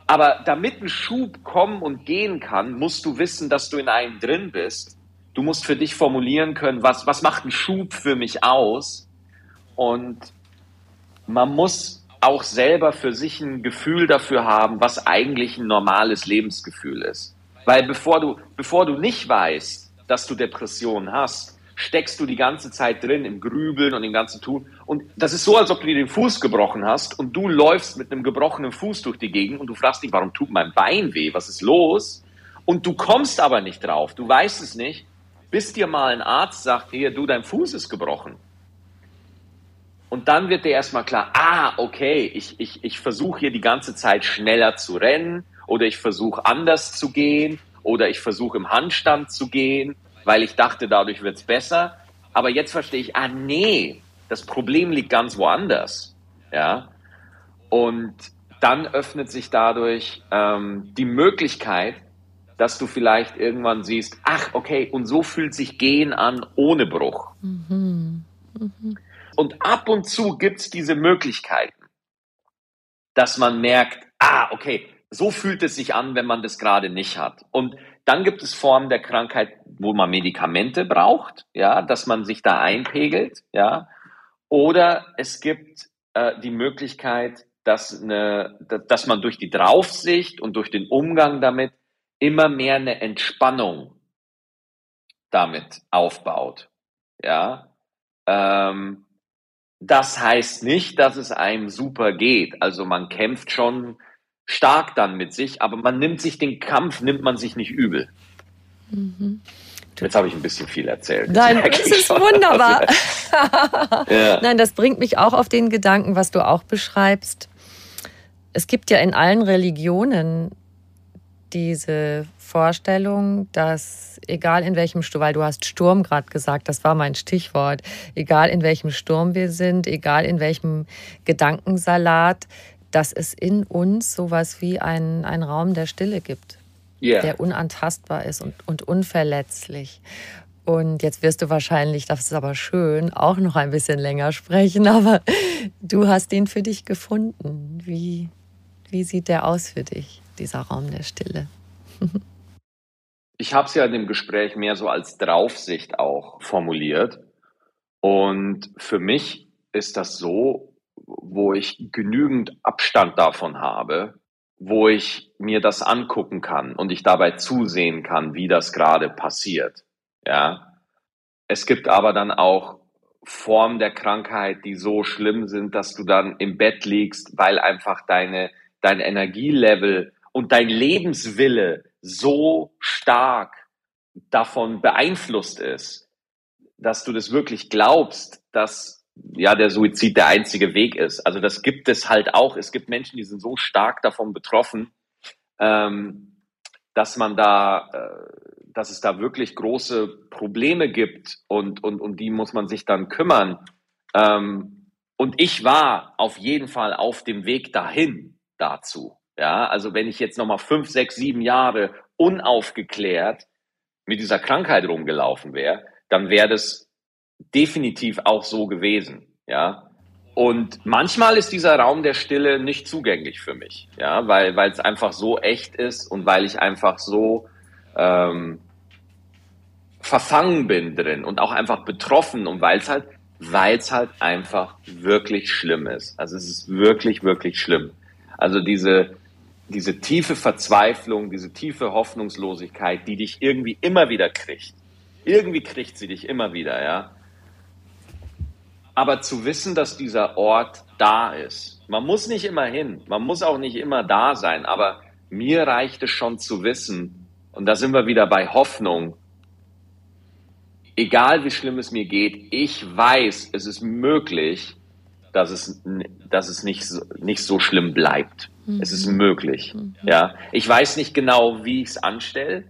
Aber damit ein Schub kommen und gehen kann, musst du wissen, dass du in einem drin bist. Du musst für dich formulieren können, was, was macht ein Schub für mich aus? Und man muss auch selber für sich ein Gefühl dafür haben, was eigentlich ein normales Lebensgefühl ist. Weil bevor du, bevor du nicht weißt, dass du Depressionen hast, steckst du die ganze Zeit drin im Grübeln und im ganzen Tun. Und das ist so, als ob du dir den Fuß gebrochen hast und du läufst mit einem gebrochenen Fuß durch die Gegend und du fragst dich, warum tut mein Bein weh? Was ist los? Und du kommst aber nicht drauf. Du weißt es nicht, bis dir mal ein Arzt sagt, hier, du, dein Fuß ist gebrochen. Und dann wird dir erstmal klar, ah, okay, ich, ich, ich versuche hier die ganze Zeit schneller zu rennen oder ich versuche anders zu gehen oder ich versuche im Handstand zu gehen weil ich dachte, dadurch wird es besser. Aber jetzt verstehe ich, ah nee, das Problem liegt ganz woanders. Ja. Und dann öffnet sich dadurch ähm, die Möglichkeit, dass du vielleicht irgendwann siehst, ach, okay, und so fühlt sich Gehen an ohne Bruch. Mhm. Mhm. Und ab und zu gibt es diese Möglichkeiten, dass man merkt, ah, okay, so fühlt es sich an, wenn man das gerade nicht hat. Und dann gibt es Formen der Krankheit, wo man Medikamente braucht, ja, dass man sich da einpegelt, ja. Oder es gibt äh, die Möglichkeit, dass, eine, dass man durch die Draufsicht und durch den Umgang damit immer mehr eine Entspannung damit aufbaut, ja. Ähm, das heißt nicht, dass es einem super geht. Also man kämpft schon stark dann mit sich, aber man nimmt sich den Kampf, nimmt man sich nicht übel. Mhm. Jetzt habe ich ein bisschen viel erzählt. Nein, das ist wunderbar. ja. Nein, das bringt mich auch auf den Gedanken, was du auch beschreibst. Es gibt ja in allen Religionen diese Vorstellung, dass egal in welchem Sturm, weil du hast Sturm gerade gesagt, das war mein Stichwort, egal in welchem Sturm wir sind, egal in welchem Gedankensalat, dass es in uns sowas wie einen, einen Raum der Stille gibt, yeah. der unantastbar ist und, und unverletzlich. Und jetzt wirst du wahrscheinlich, das ist aber schön, auch noch ein bisschen länger sprechen, aber du hast ihn für dich gefunden. Wie, wie sieht der aus für dich, dieser Raum der Stille? Ich habe es ja in dem Gespräch mehr so als Draufsicht auch formuliert. Und für mich ist das so, wo ich genügend Abstand davon habe, wo ich mir das angucken kann und ich dabei zusehen kann, wie das gerade passiert. Ja. Es gibt aber dann auch Formen der Krankheit, die so schlimm sind, dass du dann im Bett liegst, weil einfach deine, dein Energielevel und dein Lebenswille so stark davon beeinflusst ist, dass du das wirklich glaubst, dass ja, der Suizid der einzige Weg ist. Also das gibt es halt auch. Es gibt Menschen, die sind so stark davon betroffen, ähm, dass man da, äh, dass es da wirklich große Probleme gibt und, und, und die muss man sich dann kümmern. Ähm, und ich war auf jeden Fall auf dem Weg dahin. dazu. Ja, also wenn ich jetzt nochmal fünf, sechs, sieben Jahre unaufgeklärt mit dieser Krankheit rumgelaufen wäre, dann wäre das definitiv auch so gewesen. Ja, und manchmal ist dieser Raum der Stille nicht zugänglich für mich, ja, weil weil es einfach so echt ist und weil ich einfach so ähm, verfangen bin drin und auch einfach betroffen und weil es halt weil es halt einfach wirklich schlimm ist. Also es ist wirklich wirklich schlimm. Also diese diese tiefe Verzweiflung, diese tiefe Hoffnungslosigkeit, die dich irgendwie immer wieder kriegt. Irgendwie kriegt sie dich immer wieder, ja. Aber zu wissen, dass dieser Ort da ist. Man muss nicht immer hin, man muss auch nicht immer da sein, aber mir reicht es schon zu wissen, und da sind wir wieder bei Hoffnung, egal wie schlimm es mir geht, ich weiß, es ist möglich, dass es, dass es nicht, so, nicht so schlimm bleibt. Mhm. Es ist möglich. Mhm. Ja, ich weiß nicht genau, wie ich es anstelle,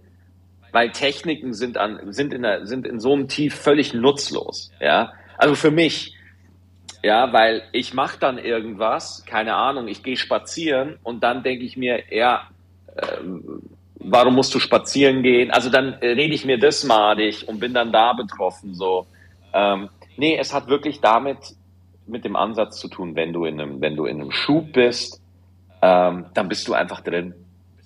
weil Techniken sind an, sind in der, sind in so einem Tief völlig nutzlos. Ja, also für mich. Ja, weil ich mache dann irgendwas, keine Ahnung, ich gehe spazieren und dann denke ich mir, ja, ähm, warum musst du spazieren gehen? Also dann rede ich mir das madig und bin dann da betroffen. So, ähm, nee, es hat wirklich damit mit dem Ansatz zu tun, wenn du in einem, wenn du in einem Schub bist, ähm, dann bist du einfach drin.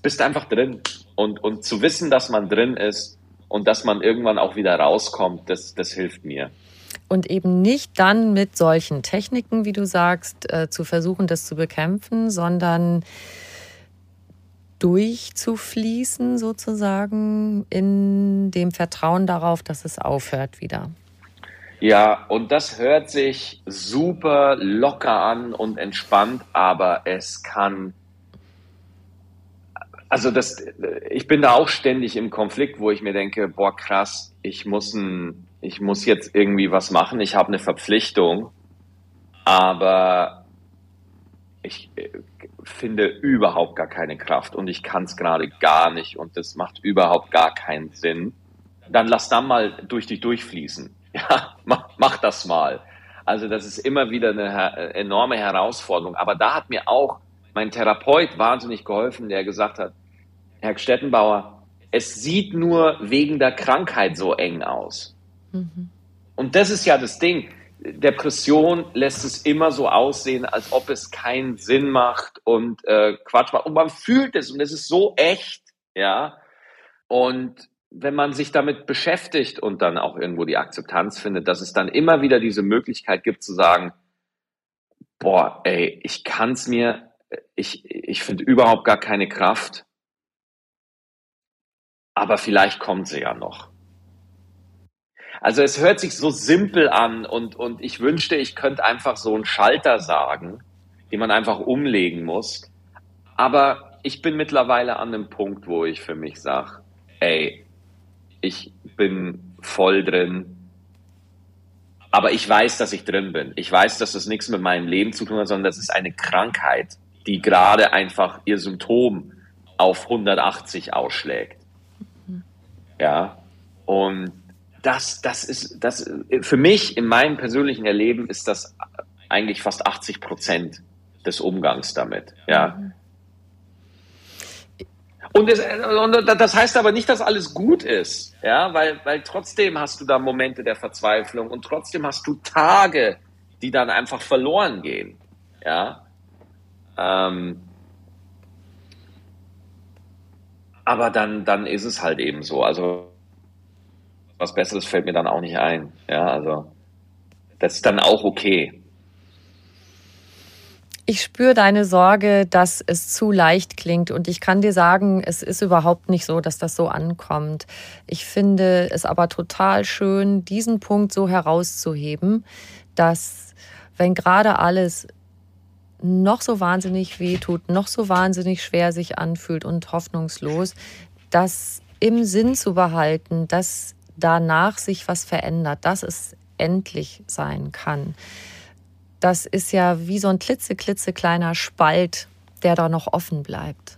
Bist einfach drin. Und, und zu wissen, dass man drin ist und dass man irgendwann auch wieder rauskommt, das, das hilft mir. Und eben nicht dann mit solchen Techniken, wie du sagst, äh, zu versuchen, das zu bekämpfen, sondern durchzufließen sozusagen in dem Vertrauen darauf, dass es aufhört wieder. Ja, und das hört sich super locker an und entspannt, aber es kann, also das, ich bin da auch ständig im Konflikt, wo ich mir denke, boah, krass, ich muss ein, ich muss jetzt irgendwie was machen, ich habe eine Verpflichtung, aber ich äh, finde überhaupt gar keine Kraft und ich kann es gerade gar nicht und das macht überhaupt gar keinen Sinn. Dann lass dann mal durch dich durchfließen ja, mach, mach das mal. Also das ist immer wieder eine enorme Herausforderung. Aber da hat mir auch mein Therapeut wahnsinnig geholfen, der gesagt hat, Herr Stettenbauer, es sieht nur wegen der Krankheit so eng aus. Mhm. Und das ist ja das Ding. Depression lässt es immer so aussehen, als ob es keinen Sinn macht und äh, Quatsch macht. Und man fühlt es und es ist so echt, ja. Und wenn man sich damit beschäftigt und dann auch irgendwo die Akzeptanz findet, dass es dann immer wieder diese Möglichkeit gibt zu sagen, boah, ey, ich kann's mir, ich, ich finde überhaupt gar keine Kraft, aber vielleicht kommt sie ja noch. Also es hört sich so simpel an und, und ich wünschte, ich könnte einfach so einen Schalter sagen, den man einfach umlegen muss. Aber ich bin mittlerweile an einem Punkt, wo ich für mich sage, ey, ich bin voll drin. Aber ich weiß, dass ich drin bin. Ich weiß, dass das nichts mit meinem Leben zu tun hat, sondern das ist eine Krankheit, die gerade einfach ihr Symptom auf 180 ausschlägt. Ja. Und das, das ist, das, für mich in meinem persönlichen Erleben ist das eigentlich fast 80 Prozent des Umgangs damit. Ja. Und das, und das heißt aber nicht, dass alles gut ist, ja, weil, weil trotzdem hast du da Momente der Verzweiflung und trotzdem hast du Tage, die dann einfach verloren gehen, ja. Ähm, aber dann, dann ist es halt eben so. Also was Besseres fällt mir dann auch nicht ein, ja. Also das ist dann auch okay. Ich spüre deine Sorge, dass es zu leicht klingt. Und ich kann dir sagen, es ist überhaupt nicht so, dass das so ankommt. Ich finde es aber total schön, diesen Punkt so herauszuheben, dass wenn gerade alles noch so wahnsinnig weh tut, noch so wahnsinnig schwer sich anfühlt und hoffnungslos, das im Sinn zu behalten, dass danach sich was verändert, dass es endlich sein kann das ist ja wie so ein klitzeklitzekleiner Spalt, der da noch offen bleibt.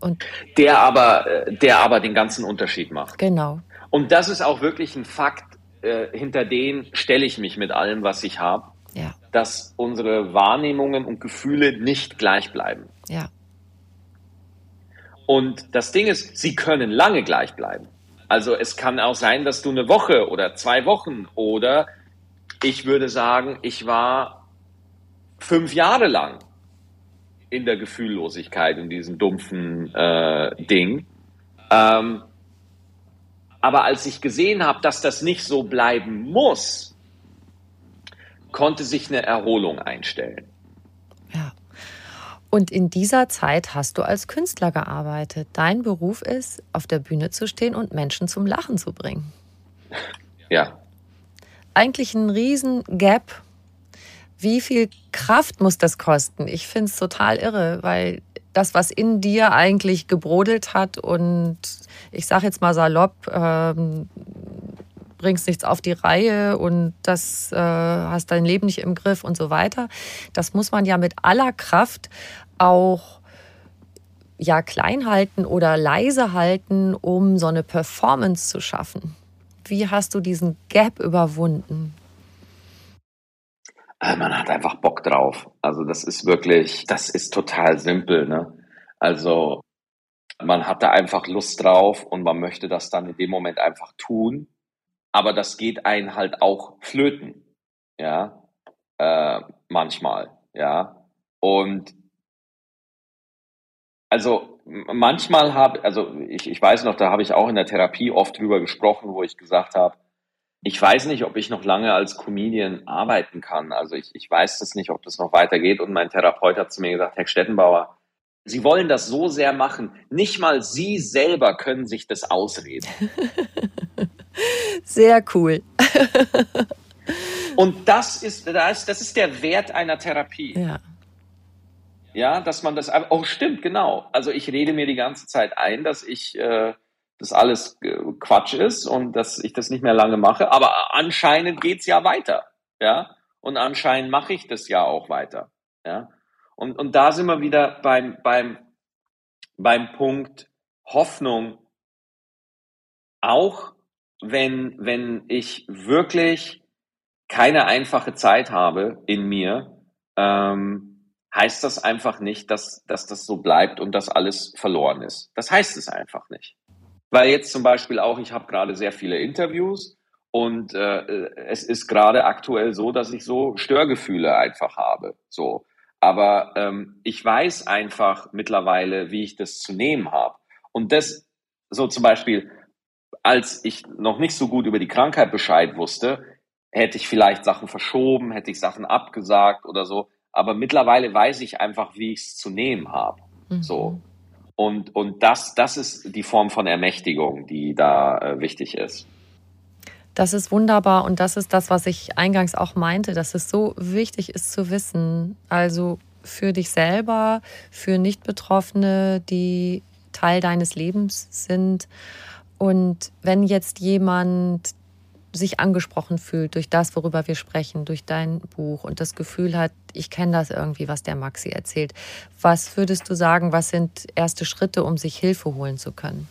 Und der aber, der aber den ganzen Unterschied macht. Genau. Und das ist auch wirklich ein Fakt, äh, hinter den stelle ich mich mit allem, was ich habe. Ja. dass unsere Wahrnehmungen und Gefühle nicht gleich bleiben. Ja. Und das Ding ist, sie können lange gleich bleiben. Also es kann auch sein, dass du eine Woche oder zwei Wochen oder ich würde sagen, ich war fünf Jahre lang in der Gefühllosigkeit, in diesem dumpfen äh, Ding. Ähm, aber als ich gesehen habe, dass das nicht so bleiben muss, konnte sich eine Erholung einstellen. Ja. Und in dieser Zeit hast du als Künstler gearbeitet. Dein Beruf ist, auf der Bühne zu stehen und Menschen zum Lachen zu bringen. Ja. Eigentlich ein riesen Gap. Wie viel Kraft muss das kosten? Ich finde es total irre, weil das, was in dir eigentlich gebrodelt hat und ich sage jetzt mal salopp, ähm, bringst nichts auf die Reihe und das äh, hast dein Leben nicht im Griff und so weiter. Das muss man ja mit aller Kraft auch ja klein halten oder leise halten, um so eine Performance zu schaffen. Wie hast du diesen Gap überwunden? Äh, man hat einfach Bock drauf. Also das ist wirklich, das ist total simpel. Ne? Also man hat da einfach Lust drauf und man möchte das dann in dem Moment einfach tun aber das geht einen halt auch flöten, ja, äh, manchmal, ja. Und also manchmal habe, also ich, ich weiß noch, da habe ich auch in der Therapie oft drüber gesprochen, wo ich gesagt habe, ich weiß nicht, ob ich noch lange als Comedian arbeiten kann. Also ich, ich weiß das nicht, ob das noch weitergeht. Und mein Therapeut hat zu mir gesagt, Herr Stettenbauer, Sie wollen das so sehr machen. Nicht mal Sie selber können sich das ausreden. Sehr cool. Und das ist, das ist der Wert einer Therapie. Ja. Ja, dass man das, oh stimmt, genau. Also ich rede mir die ganze Zeit ein, dass ich, äh, das alles äh, Quatsch ist und dass ich das nicht mehr lange mache. Aber anscheinend geht's ja weiter. Ja. Und anscheinend mache ich das ja auch weiter. Ja. Und, und da sind wir wieder beim, beim, beim Punkt Hoffnung. Auch wenn, wenn ich wirklich keine einfache Zeit habe in mir, ähm, heißt das einfach nicht, dass, dass das so bleibt und dass alles verloren ist. Das heißt es einfach nicht. Weil jetzt zum Beispiel auch, ich habe gerade sehr viele Interviews und äh, es ist gerade aktuell so, dass ich so Störgefühle einfach habe. So. Aber ähm, ich weiß einfach mittlerweile, wie ich das zu nehmen habe. Und das so zum Beispiel, als ich noch nicht so gut über die Krankheit Bescheid wusste, hätte ich vielleicht Sachen verschoben, hätte ich Sachen abgesagt oder so. Aber mittlerweile weiß ich einfach, wie ich es zu nehmen habe. Mhm. So. Und, und das, das ist die Form von Ermächtigung, die da äh, wichtig ist. Das ist wunderbar und das ist das, was ich eingangs auch meinte, dass es so wichtig ist zu wissen. Also für dich selber, für Nicht-Betroffene, die Teil deines Lebens sind und wenn jetzt jemand sich angesprochen fühlt durch das, worüber wir sprechen, durch dein Buch und das Gefühl hat, ich kenne das irgendwie, was der Maxi erzählt, was würdest du sagen, was sind erste Schritte, um sich Hilfe holen zu können?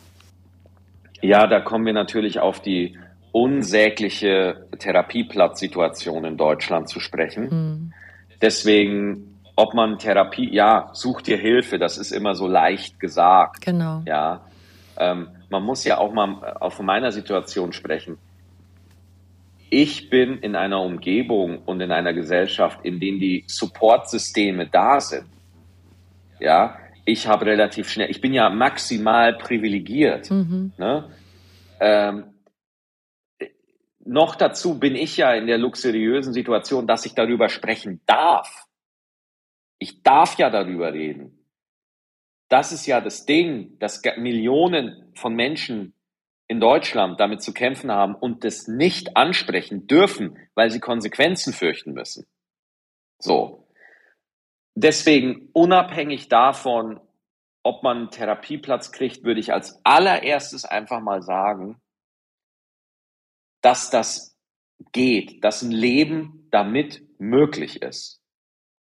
Ja, da kommen wir natürlich auf die unsägliche Therapieplatzsituation in Deutschland zu sprechen. Mhm. Deswegen, ob man Therapie, ja, such dir Hilfe, das ist immer so leicht gesagt. Genau. Ja, ähm, man muss ja auch mal äh, auch von meiner Situation sprechen. Ich bin in einer Umgebung und in einer Gesellschaft, in denen die Supportsysteme da sind. Ja, ich habe relativ schnell, ich bin ja maximal privilegiert. Mhm. Ne? Ähm, noch dazu bin ich ja in der luxuriösen Situation, dass ich darüber sprechen darf. Ich darf ja darüber reden das ist ja das Ding, dass Millionen von Menschen in Deutschland damit zu kämpfen haben und das nicht ansprechen dürfen, weil sie Konsequenzen fürchten müssen. So. Deswegen, unabhängig davon, ob man einen Therapieplatz kriegt, würde ich als allererstes einfach mal sagen, dass das geht, dass ein Leben damit möglich ist.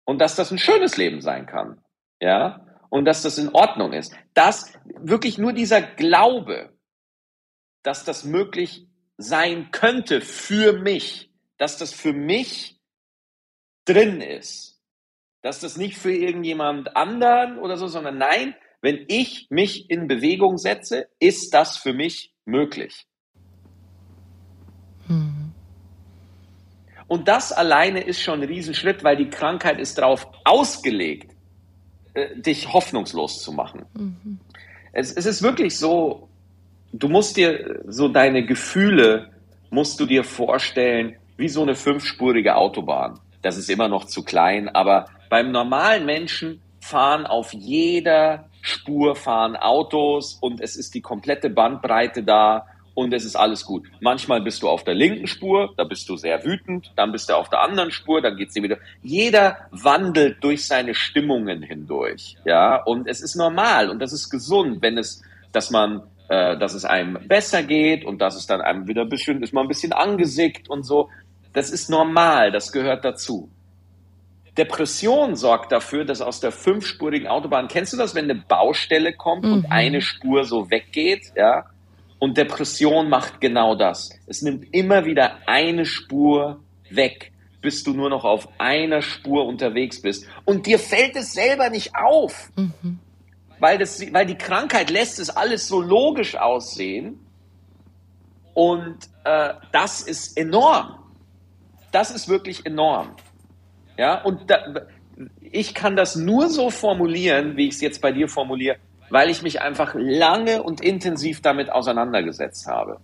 Und dass das ein schönes Leben sein kann. Ja? Und dass das in Ordnung ist. Dass wirklich nur dieser Glaube, dass das möglich sein könnte für mich, dass das für mich drin ist. Dass das nicht für irgendjemand anderen oder so, sondern nein, wenn ich mich in Bewegung setze, ist das für mich möglich. Mhm. Und das alleine ist schon ein Riesenschritt, weil die Krankheit ist darauf ausgelegt, äh, dich hoffnungslos zu machen. Mhm. Es, es ist wirklich so, du musst dir so deine Gefühle, musst du dir vorstellen, wie so eine fünfspurige Autobahn. Das ist immer noch zu klein, aber beim normalen Menschen fahren auf jeder Spur fahren Autos und es ist die komplette Bandbreite da und es ist alles gut. Manchmal bist du auf der linken Spur, da bist du sehr wütend, dann bist du auf der anderen Spur, dann geht's dir wieder. Jeder wandelt durch seine Stimmungen hindurch, ja, und es ist normal und das ist gesund, wenn es, dass man, äh, dass es einem besser geht und dass es dann einem wieder ein bisschen, ist man ein bisschen angesickt und so. Das ist normal, das gehört dazu. Depression sorgt dafür, dass aus der fünfspurigen Autobahn, kennst du das, wenn eine Baustelle kommt mhm. und eine Spur so weggeht, ja? Und Depression macht genau das. Es nimmt immer wieder eine Spur weg, bis du nur noch auf einer Spur unterwegs bist. Und dir fällt es selber nicht auf. Mhm. Weil, das, weil die Krankheit lässt es alles so logisch aussehen. Und äh, das ist enorm. Das ist wirklich enorm. Ja, und da, ich kann das nur so formulieren, wie ich es jetzt bei dir formuliere weil ich mich einfach lange und intensiv damit auseinandergesetzt habe.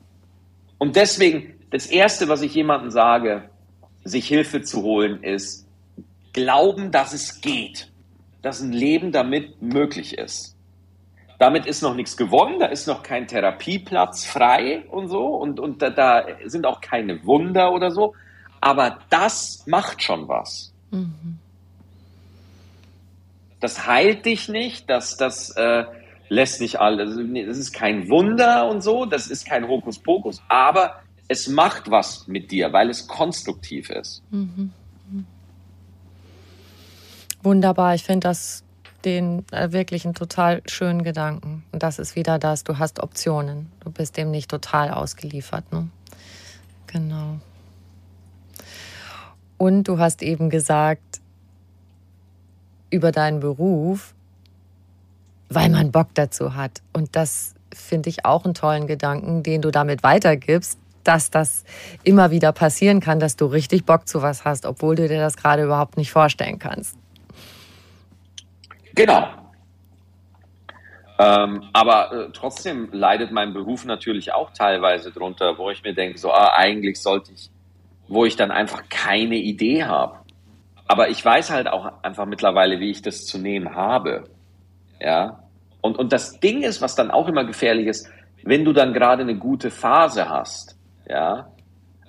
Und deswegen, das Erste, was ich jemandem sage, sich Hilfe zu holen, ist glauben, dass es geht, dass ein Leben damit möglich ist. Damit ist noch nichts gewonnen, da ist noch kein Therapieplatz frei und so und, und da, da sind auch keine Wunder oder so, aber das macht schon was. Mhm das heilt dich nicht, das, das äh, lässt nicht alles, das ist kein Wunder und so, das ist kein Hokuspokus, aber es macht was mit dir, weil es konstruktiv ist. Mhm. Wunderbar, ich finde das den äh, wirklich einen total schönen Gedanken. Und das ist wieder das, du hast Optionen. Du bist dem nicht total ausgeliefert. Ne? Genau. Und du hast eben gesagt, über deinen Beruf, weil man Bock dazu hat. Und das finde ich auch einen tollen Gedanken, den du damit weitergibst, dass das immer wieder passieren kann, dass du richtig Bock zu was hast, obwohl du dir das gerade überhaupt nicht vorstellen kannst. Genau. Ähm, aber äh, trotzdem leidet mein Beruf natürlich auch teilweise drunter, wo ich mir denke, so, ah, eigentlich sollte ich, wo ich dann einfach keine Idee habe. Aber ich weiß halt auch einfach mittlerweile, wie ich das zu nehmen habe. Ja. Und, und das Ding ist, was dann auch immer gefährlich ist, wenn du dann gerade eine gute Phase hast, ja,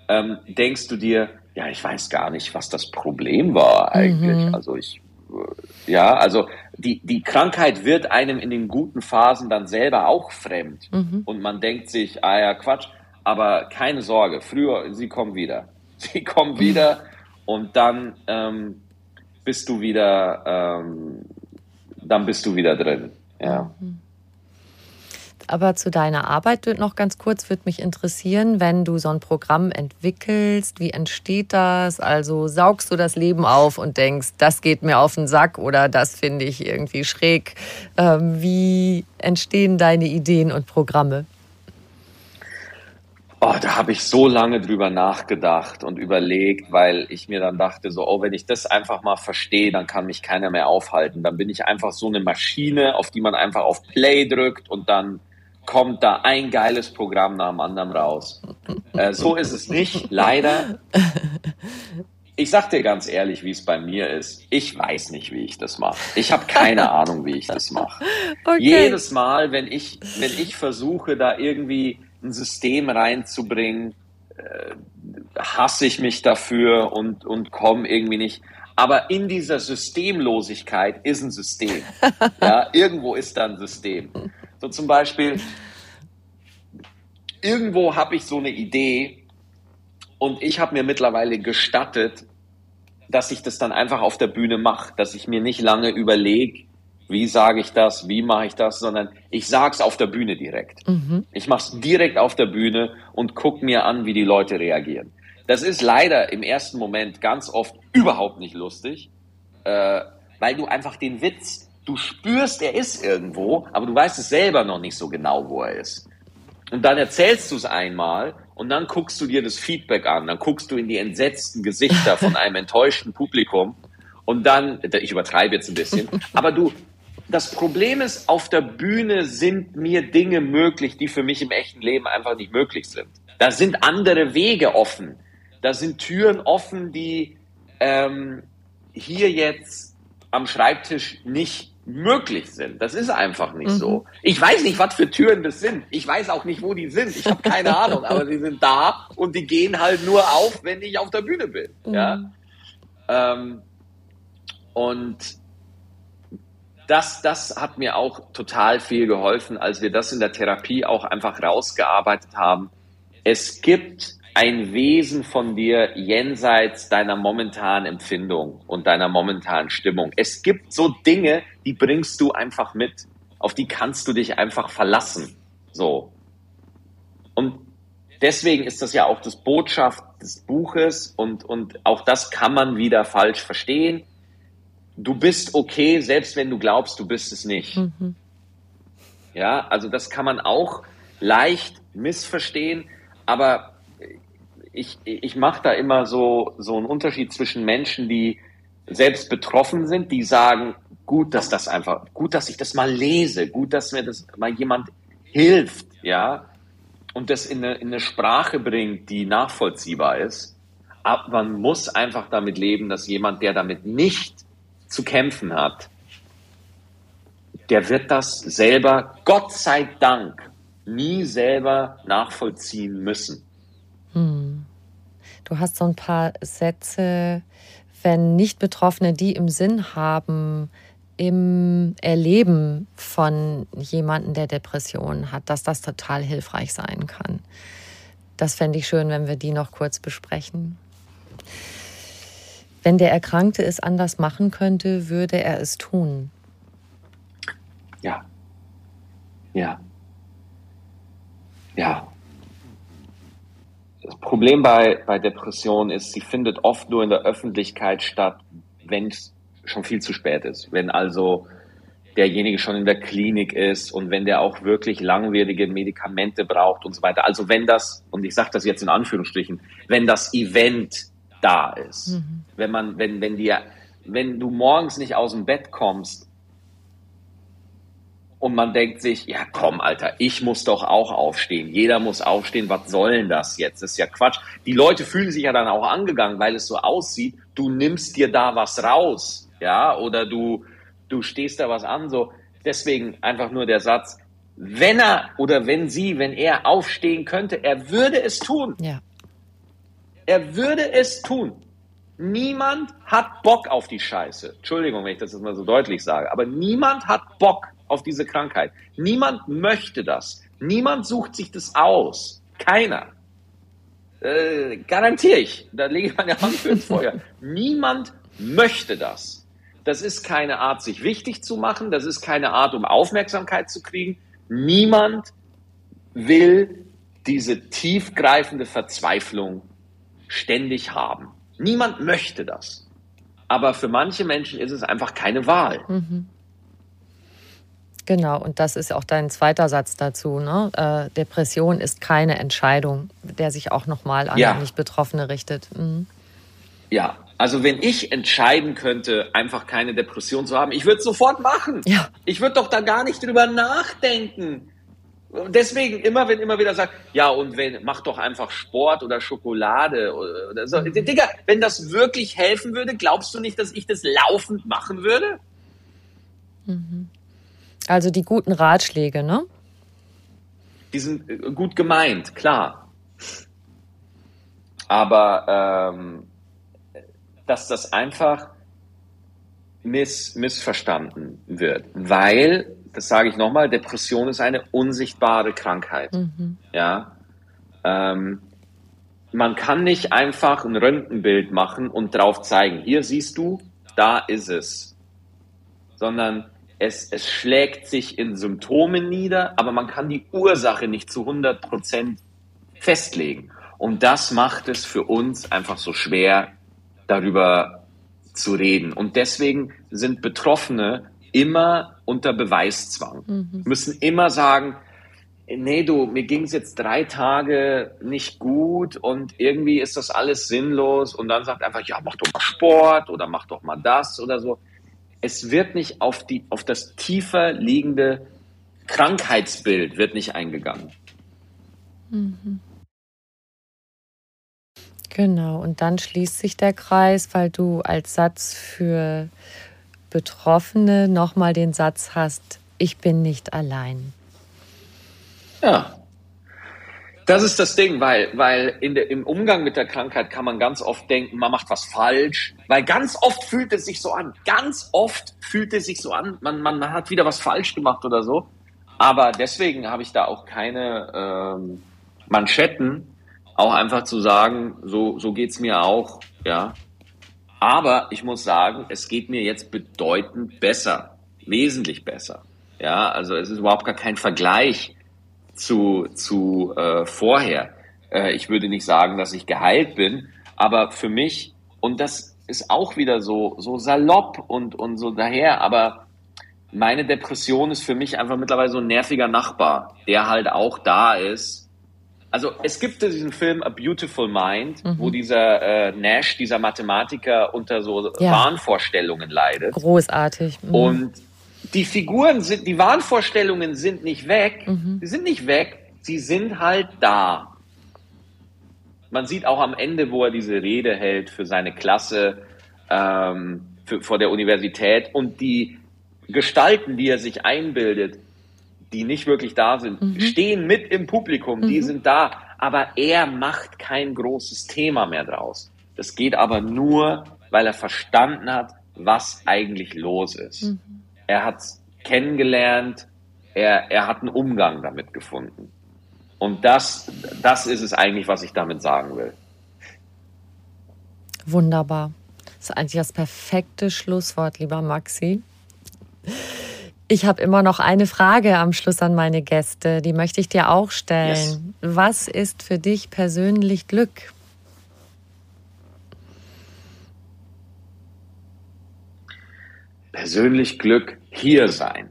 ähm, denkst du dir, ja, ich weiß gar nicht, was das Problem war eigentlich. Mhm. Also ich, äh, ja, also die, die Krankheit wird einem in den guten Phasen dann selber auch fremd. Mhm. Und man denkt sich, ah ja, Quatsch, aber keine Sorge, früher, sie kommen wieder. Sie kommen wieder und dann ähm, bist du wieder, ähm, dann bist du wieder drin. Ja. Aber zu deiner Arbeit noch ganz kurz würde mich interessieren, wenn du so ein Programm entwickelst, wie entsteht das? Also saugst du das Leben auf und denkst, das geht mir auf den Sack oder das finde ich irgendwie schräg. Ähm, wie entstehen deine Ideen und Programme? Oh, da habe ich so lange drüber nachgedacht und überlegt, weil ich mir dann dachte, so, oh, wenn ich das einfach mal verstehe, dann kann mich keiner mehr aufhalten. Dann bin ich einfach so eine Maschine, auf die man einfach auf Play drückt und dann kommt da ein geiles Programm nach dem anderen raus. Äh, so ist es nicht, leider. Ich sag dir ganz ehrlich, wie es bei mir ist. Ich weiß nicht, wie ich das mache. Ich habe keine Ahnung, wie ich das mache. Okay. Jedes Mal, wenn ich, wenn ich versuche, da irgendwie ein System reinzubringen, äh, hasse ich mich dafür und, und komme irgendwie nicht. Aber in dieser Systemlosigkeit ist ein System. ja, irgendwo ist da ein System. So zum Beispiel, irgendwo habe ich so eine Idee und ich habe mir mittlerweile gestattet, dass ich das dann einfach auf der Bühne mache, dass ich mir nicht lange überlege, wie sage ich das, wie mache ich das, sondern ich sage es auf der Bühne direkt. Mhm. Ich mache es direkt auf der Bühne und guck mir an, wie die Leute reagieren. Das ist leider im ersten Moment ganz oft überhaupt nicht lustig, äh, weil du einfach den Witz, du spürst, er ist irgendwo, aber du weißt es selber noch nicht so genau, wo er ist. Und dann erzählst du es einmal und dann guckst du dir das Feedback an, dann guckst du in die entsetzten Gesichter von einem enttäuschten Publikum und dann, ich übertreibe jetzt ein bisschen, aber du, das Problem ist, auf der Bühne sind mir Dinge möglich, die für mich im echten Leben einfach nicht möglich sind. Da sind andere Wege offen. Da sind Türen offen, die ähm, hier jetzt am Schreibtisch nicht möglich sind. Das ist einfach nicht mhm. so. Ich weiß nicht, was für Türen das sind. Ich weiß auch nicht, wo die sind. Ich habe keine Ahnung, aber sie sind da und die gehen halt nur auf, wenn ich auf der Bühne bin. Mhm. Ja. Ähm, und das, das hat mir auch total viel geholfen, als wir das in der Therapie auch einfach rausgearbeitet haben. Es gibt ein Wesen von dir jenseits deiner momentanen Empfindung und deiner momentanen Stimmung. Es gibt so Dinge, die bringst du einfach mit. Auf die kannst du dich einfach verlassen. So. Und deswegen ist das ja auch das Botschaft des Buches und, und auch das kann man wieder falsch verstehen. Du bist okay, selbst wenn du glaubst, du bist es nicht. Mhm. Ja, also das kann man auch leicht missverstehen, aber ich, ich mache da immer so, so einen Unterschied zwischen Menschen, die selbst betroffen sind, die sagen, gut, dass das einfach, gut, dass ich das mal lese, gut, dass mir das mal jemand hilft, ja, und das in eine, in eine Sprache bringt, die nachvollziehbar ist. Aber man muss einfach damit leben, dass jemand, der damit nicht zu kämpfen hat, der wird das selber, Gott sei Dank, nie selber nachvollziehen müssen. Hm. Du hast so ein paar Sätze, wenn Nicht-Betroffene die im Sinn haben, im Erleben von jemandem, der Depressionen hat, dass das total hilfreich sein kann. Das fände ich schön, wenn wir die noch kurz besprechen. Wenn der Erkrankte es anders machen könnte, würde er es tun. Ja. Ja. Ja. Das Problem bei, bei Depressionen ist, sie findet oft nur in der Öffentlichkeit statt, wenn es schon viel zu spät ist. Wenn also derjenige schon in der Klinik ist und wenn der auch wirklich langwierige Medikamente braucht und so weiter. Also wenn das, und ich sage das jetzt in Anführungsstrichen, wenn das Event da ist, mhm. wenn man, wenn, wenn dir, wenn du morgens nicht aus dem Bett kommst und man denkt sich, ja komm, Alter, ich muss doch auch aufstehen. Jeder muss aufstehen. Was soll denn das jetzt? Das ist ja Quatsch. Die Leute fühlen sich ja dann auch angegangen, weil es so aussieht, du nimmst dir da was raus. Ja, oder du, du stehst da was an. So, deswegen einfach nur der Satz, wenn er oder wenn sie, wenn er aufstehen könnte, er würde es tun. Ja. Er würde es tun. Niemand hat Bock auf die Scheiße. Entschuldigung, wenn ich das jetzt mal so deutlich sage, aber niemand hat Bock auf diese Krankheit. Niemand möchte das. Niemand sucht sich das aus. Keiner. Äh, garantiere ich. Da lege ich meine Hand für ins Feuer. Niemand möchte das. Das ist keine Art, sich wichtig zu machen. Das ist keine Art, um Aufmerksamkeit zu kriegen. Niemand will diese tiefgreifende Verzweiflung ständig haben. Niemand möchte das. Aber für manche Menschen ist es einfach keine Wahl. Mhm. Genau, und das ist auch dein zweiter Satz dazu. Ne? Äh, Depression ist keine Entscheidung, der sich auch nochmal an ja. Nicht-Betroffene richtet. Mhm. Ja, also wenn ich entscheiden könnte, einfach keine Depression zu haben, ich würde es sofort machen. Ja. Ich würde doch da gar nicht drüber nachdenken. Deswegen immer, wenn immer wieder sagt, ja, und wenn, mach doch einfach Sport oder Schokolade oder so. Mhm. Digga, wenn das wirklich helfen würde, glaubst du nicht, dass ich das laufend machen würde? Mhm. Also die guten Ratschläge, ne? Die sind äh, gut gemeint, klar. Aber ähm, dass das einfach miss, missverstanden wird, weil, das sage ich nochmal, Depression ist eine unsichtbare Krankheit. Mhm. Ja. Ähm, man kann nicht einfach ein Röntgenbild machen und drauf zeigen, hier siehst du, da ist es. Sondern es, es schlägt sich in Symptomen nieder, aber man kann die Ursache nicht zu 100 Prozent festlegen. Und das macht es für uns einfach so schwer, darüber zu reden. Und deswegen sind Betroffene immer unter Beweiszwang, mhm. müssen immer sagen, nee, du, mir ging es jetzt drei Tage nicht gut und irgendwie ist das alles sinnlos. Und dann sagt einfach, ja, mach doch mal Sport oder mach doch mal das oder so. Es wird nicht auf, die, auf das tiefer liegende Krankheitsbild wird nicht eingegangen. Mhm. Genau, und dann schließt sich der Kreis, weil du als Satz für Betroffene nochmal den Satz hast, ich bin nicht allein. Ja. Das ist das Ding, weil, weil der, im Umgang mit der Krankheit kann man ganz oft denken, man macht was falsch, weil ganz oft fühlt es sich so an, ganz oft fühlt es sich so an, man, man hat wieder was falsch gemacht oder so. Aber deswegen habe ich da auch keine ähm, Manschetten, auch einfach zu sagen, so, so geht's mir auch, ja. Aber ich muss sagen, es geht mir jetzt bedeutend besser, wesentlich besser. Ja, also es ist überhaupt gar kein Vergleich zu, zu äh, vorher. Äh, ich würde nicht sagen, dass ich geheilt bin, aber für mich, und das ist auch wieder so, so salopp und, und so daher, aber meine Depression ist für mich einfach mittlerweile so ein nerviger Nachbar, der halt auch da ist. Also es gibt diesen Film A Beautiful Mind, mhm. wo dieser äh, Nash, dieser Mathematiker, unter so ja. Wahnvorstellungen leidet. Großartig. Mhm. Und die Figuren sind, die Wahnvorstellungen sind nicht weg. Mhm. Sie sind nicht weg. Sie sind halt da. Man sieht auch am Ende, wo er diese Rede hält für seine Klasse ähm, für, vor der Universität und die Gestalten, die er sich einbildet, die nicht wirklich da sind, mhm. stehen mit im Publikum, die mhm. sind da, aber er macht kein großes Thema mehr draus. Das geht aber nur, weil er verstanden hat, was eigentlich los ist. Mhm er hat es kennengelernt, er, er hat einen Umgang damit gefunden. Und das, das ist es eigentlich, was ich damit sagen will. Wunderbar. Das ist eigentlich das perfekte Schlusswort, lieber Maxi. Ich habe immer noch eine Frage am Schluss an meine Gäste. Die möchte ich dir auch stellen. Yes. Was ist für dich persönlich Glück? persönlich Glück hier sein.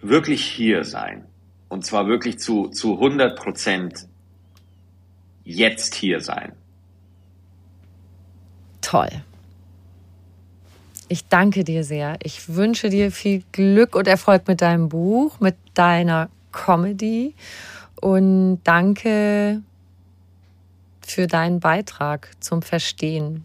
Wirklich hier sein. Und zwar wirklich zu, zu 100 Prozent jetzt hier sein. Toll. Ich danke dir sehr. Ich wünsche dir viel Glück und Erfolg mit deinem Buch, mit deiner Comedy und danke für deinen Beitrag zum Verstehen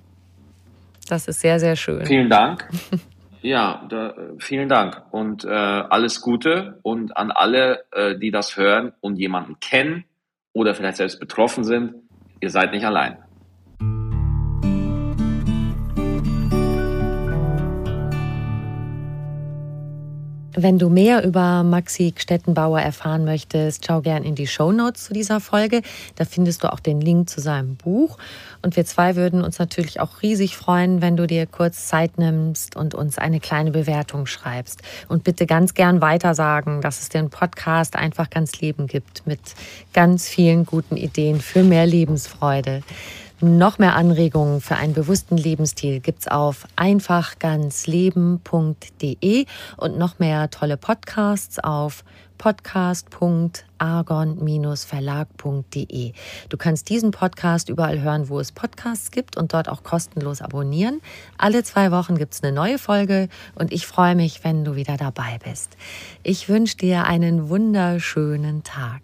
das ist sehr, sehr schön. Vielen Dank. Ja, da, vielen Dank und äh, alles Gute und an alle, äh, die das hören und jemanden kennen oder vielleicht selbst betroffen sind, ihr seid nicht allein. Wenn du mehr über Maxi Stettenbauer erfahren möchtest, schau gern in die Show Notes zu dieser Folge. Da findest du auch den Link zu seinem Buch. Und wir zwei würden uns natürlich auch riesig freuen, wenn du dir kurz Zeit nimmst und uns eine kleine Bewertung schreibst. Und bitte ganz gern weitersagen, dass es den Podcast einfach ganz Leben gibt mit ganz vielen guten Ideen für mehr Lebensfreude. Noch mehr Anregungen für einen bewussten Lebensstil gibt's auf einfachganzleben.de und noch mehr tolle Podcasts auf podcast.argon-verlag.de. Du kannst diesen Podcast überall hören, wo es Podcasts gibt und dort auch kostenlos abonnieren. Alle zwei Wochen gibt's eine neue Folge und ich freue mich, wenn du wieder dabei bist. Ich wünsche dir einen wunderschönen Tag.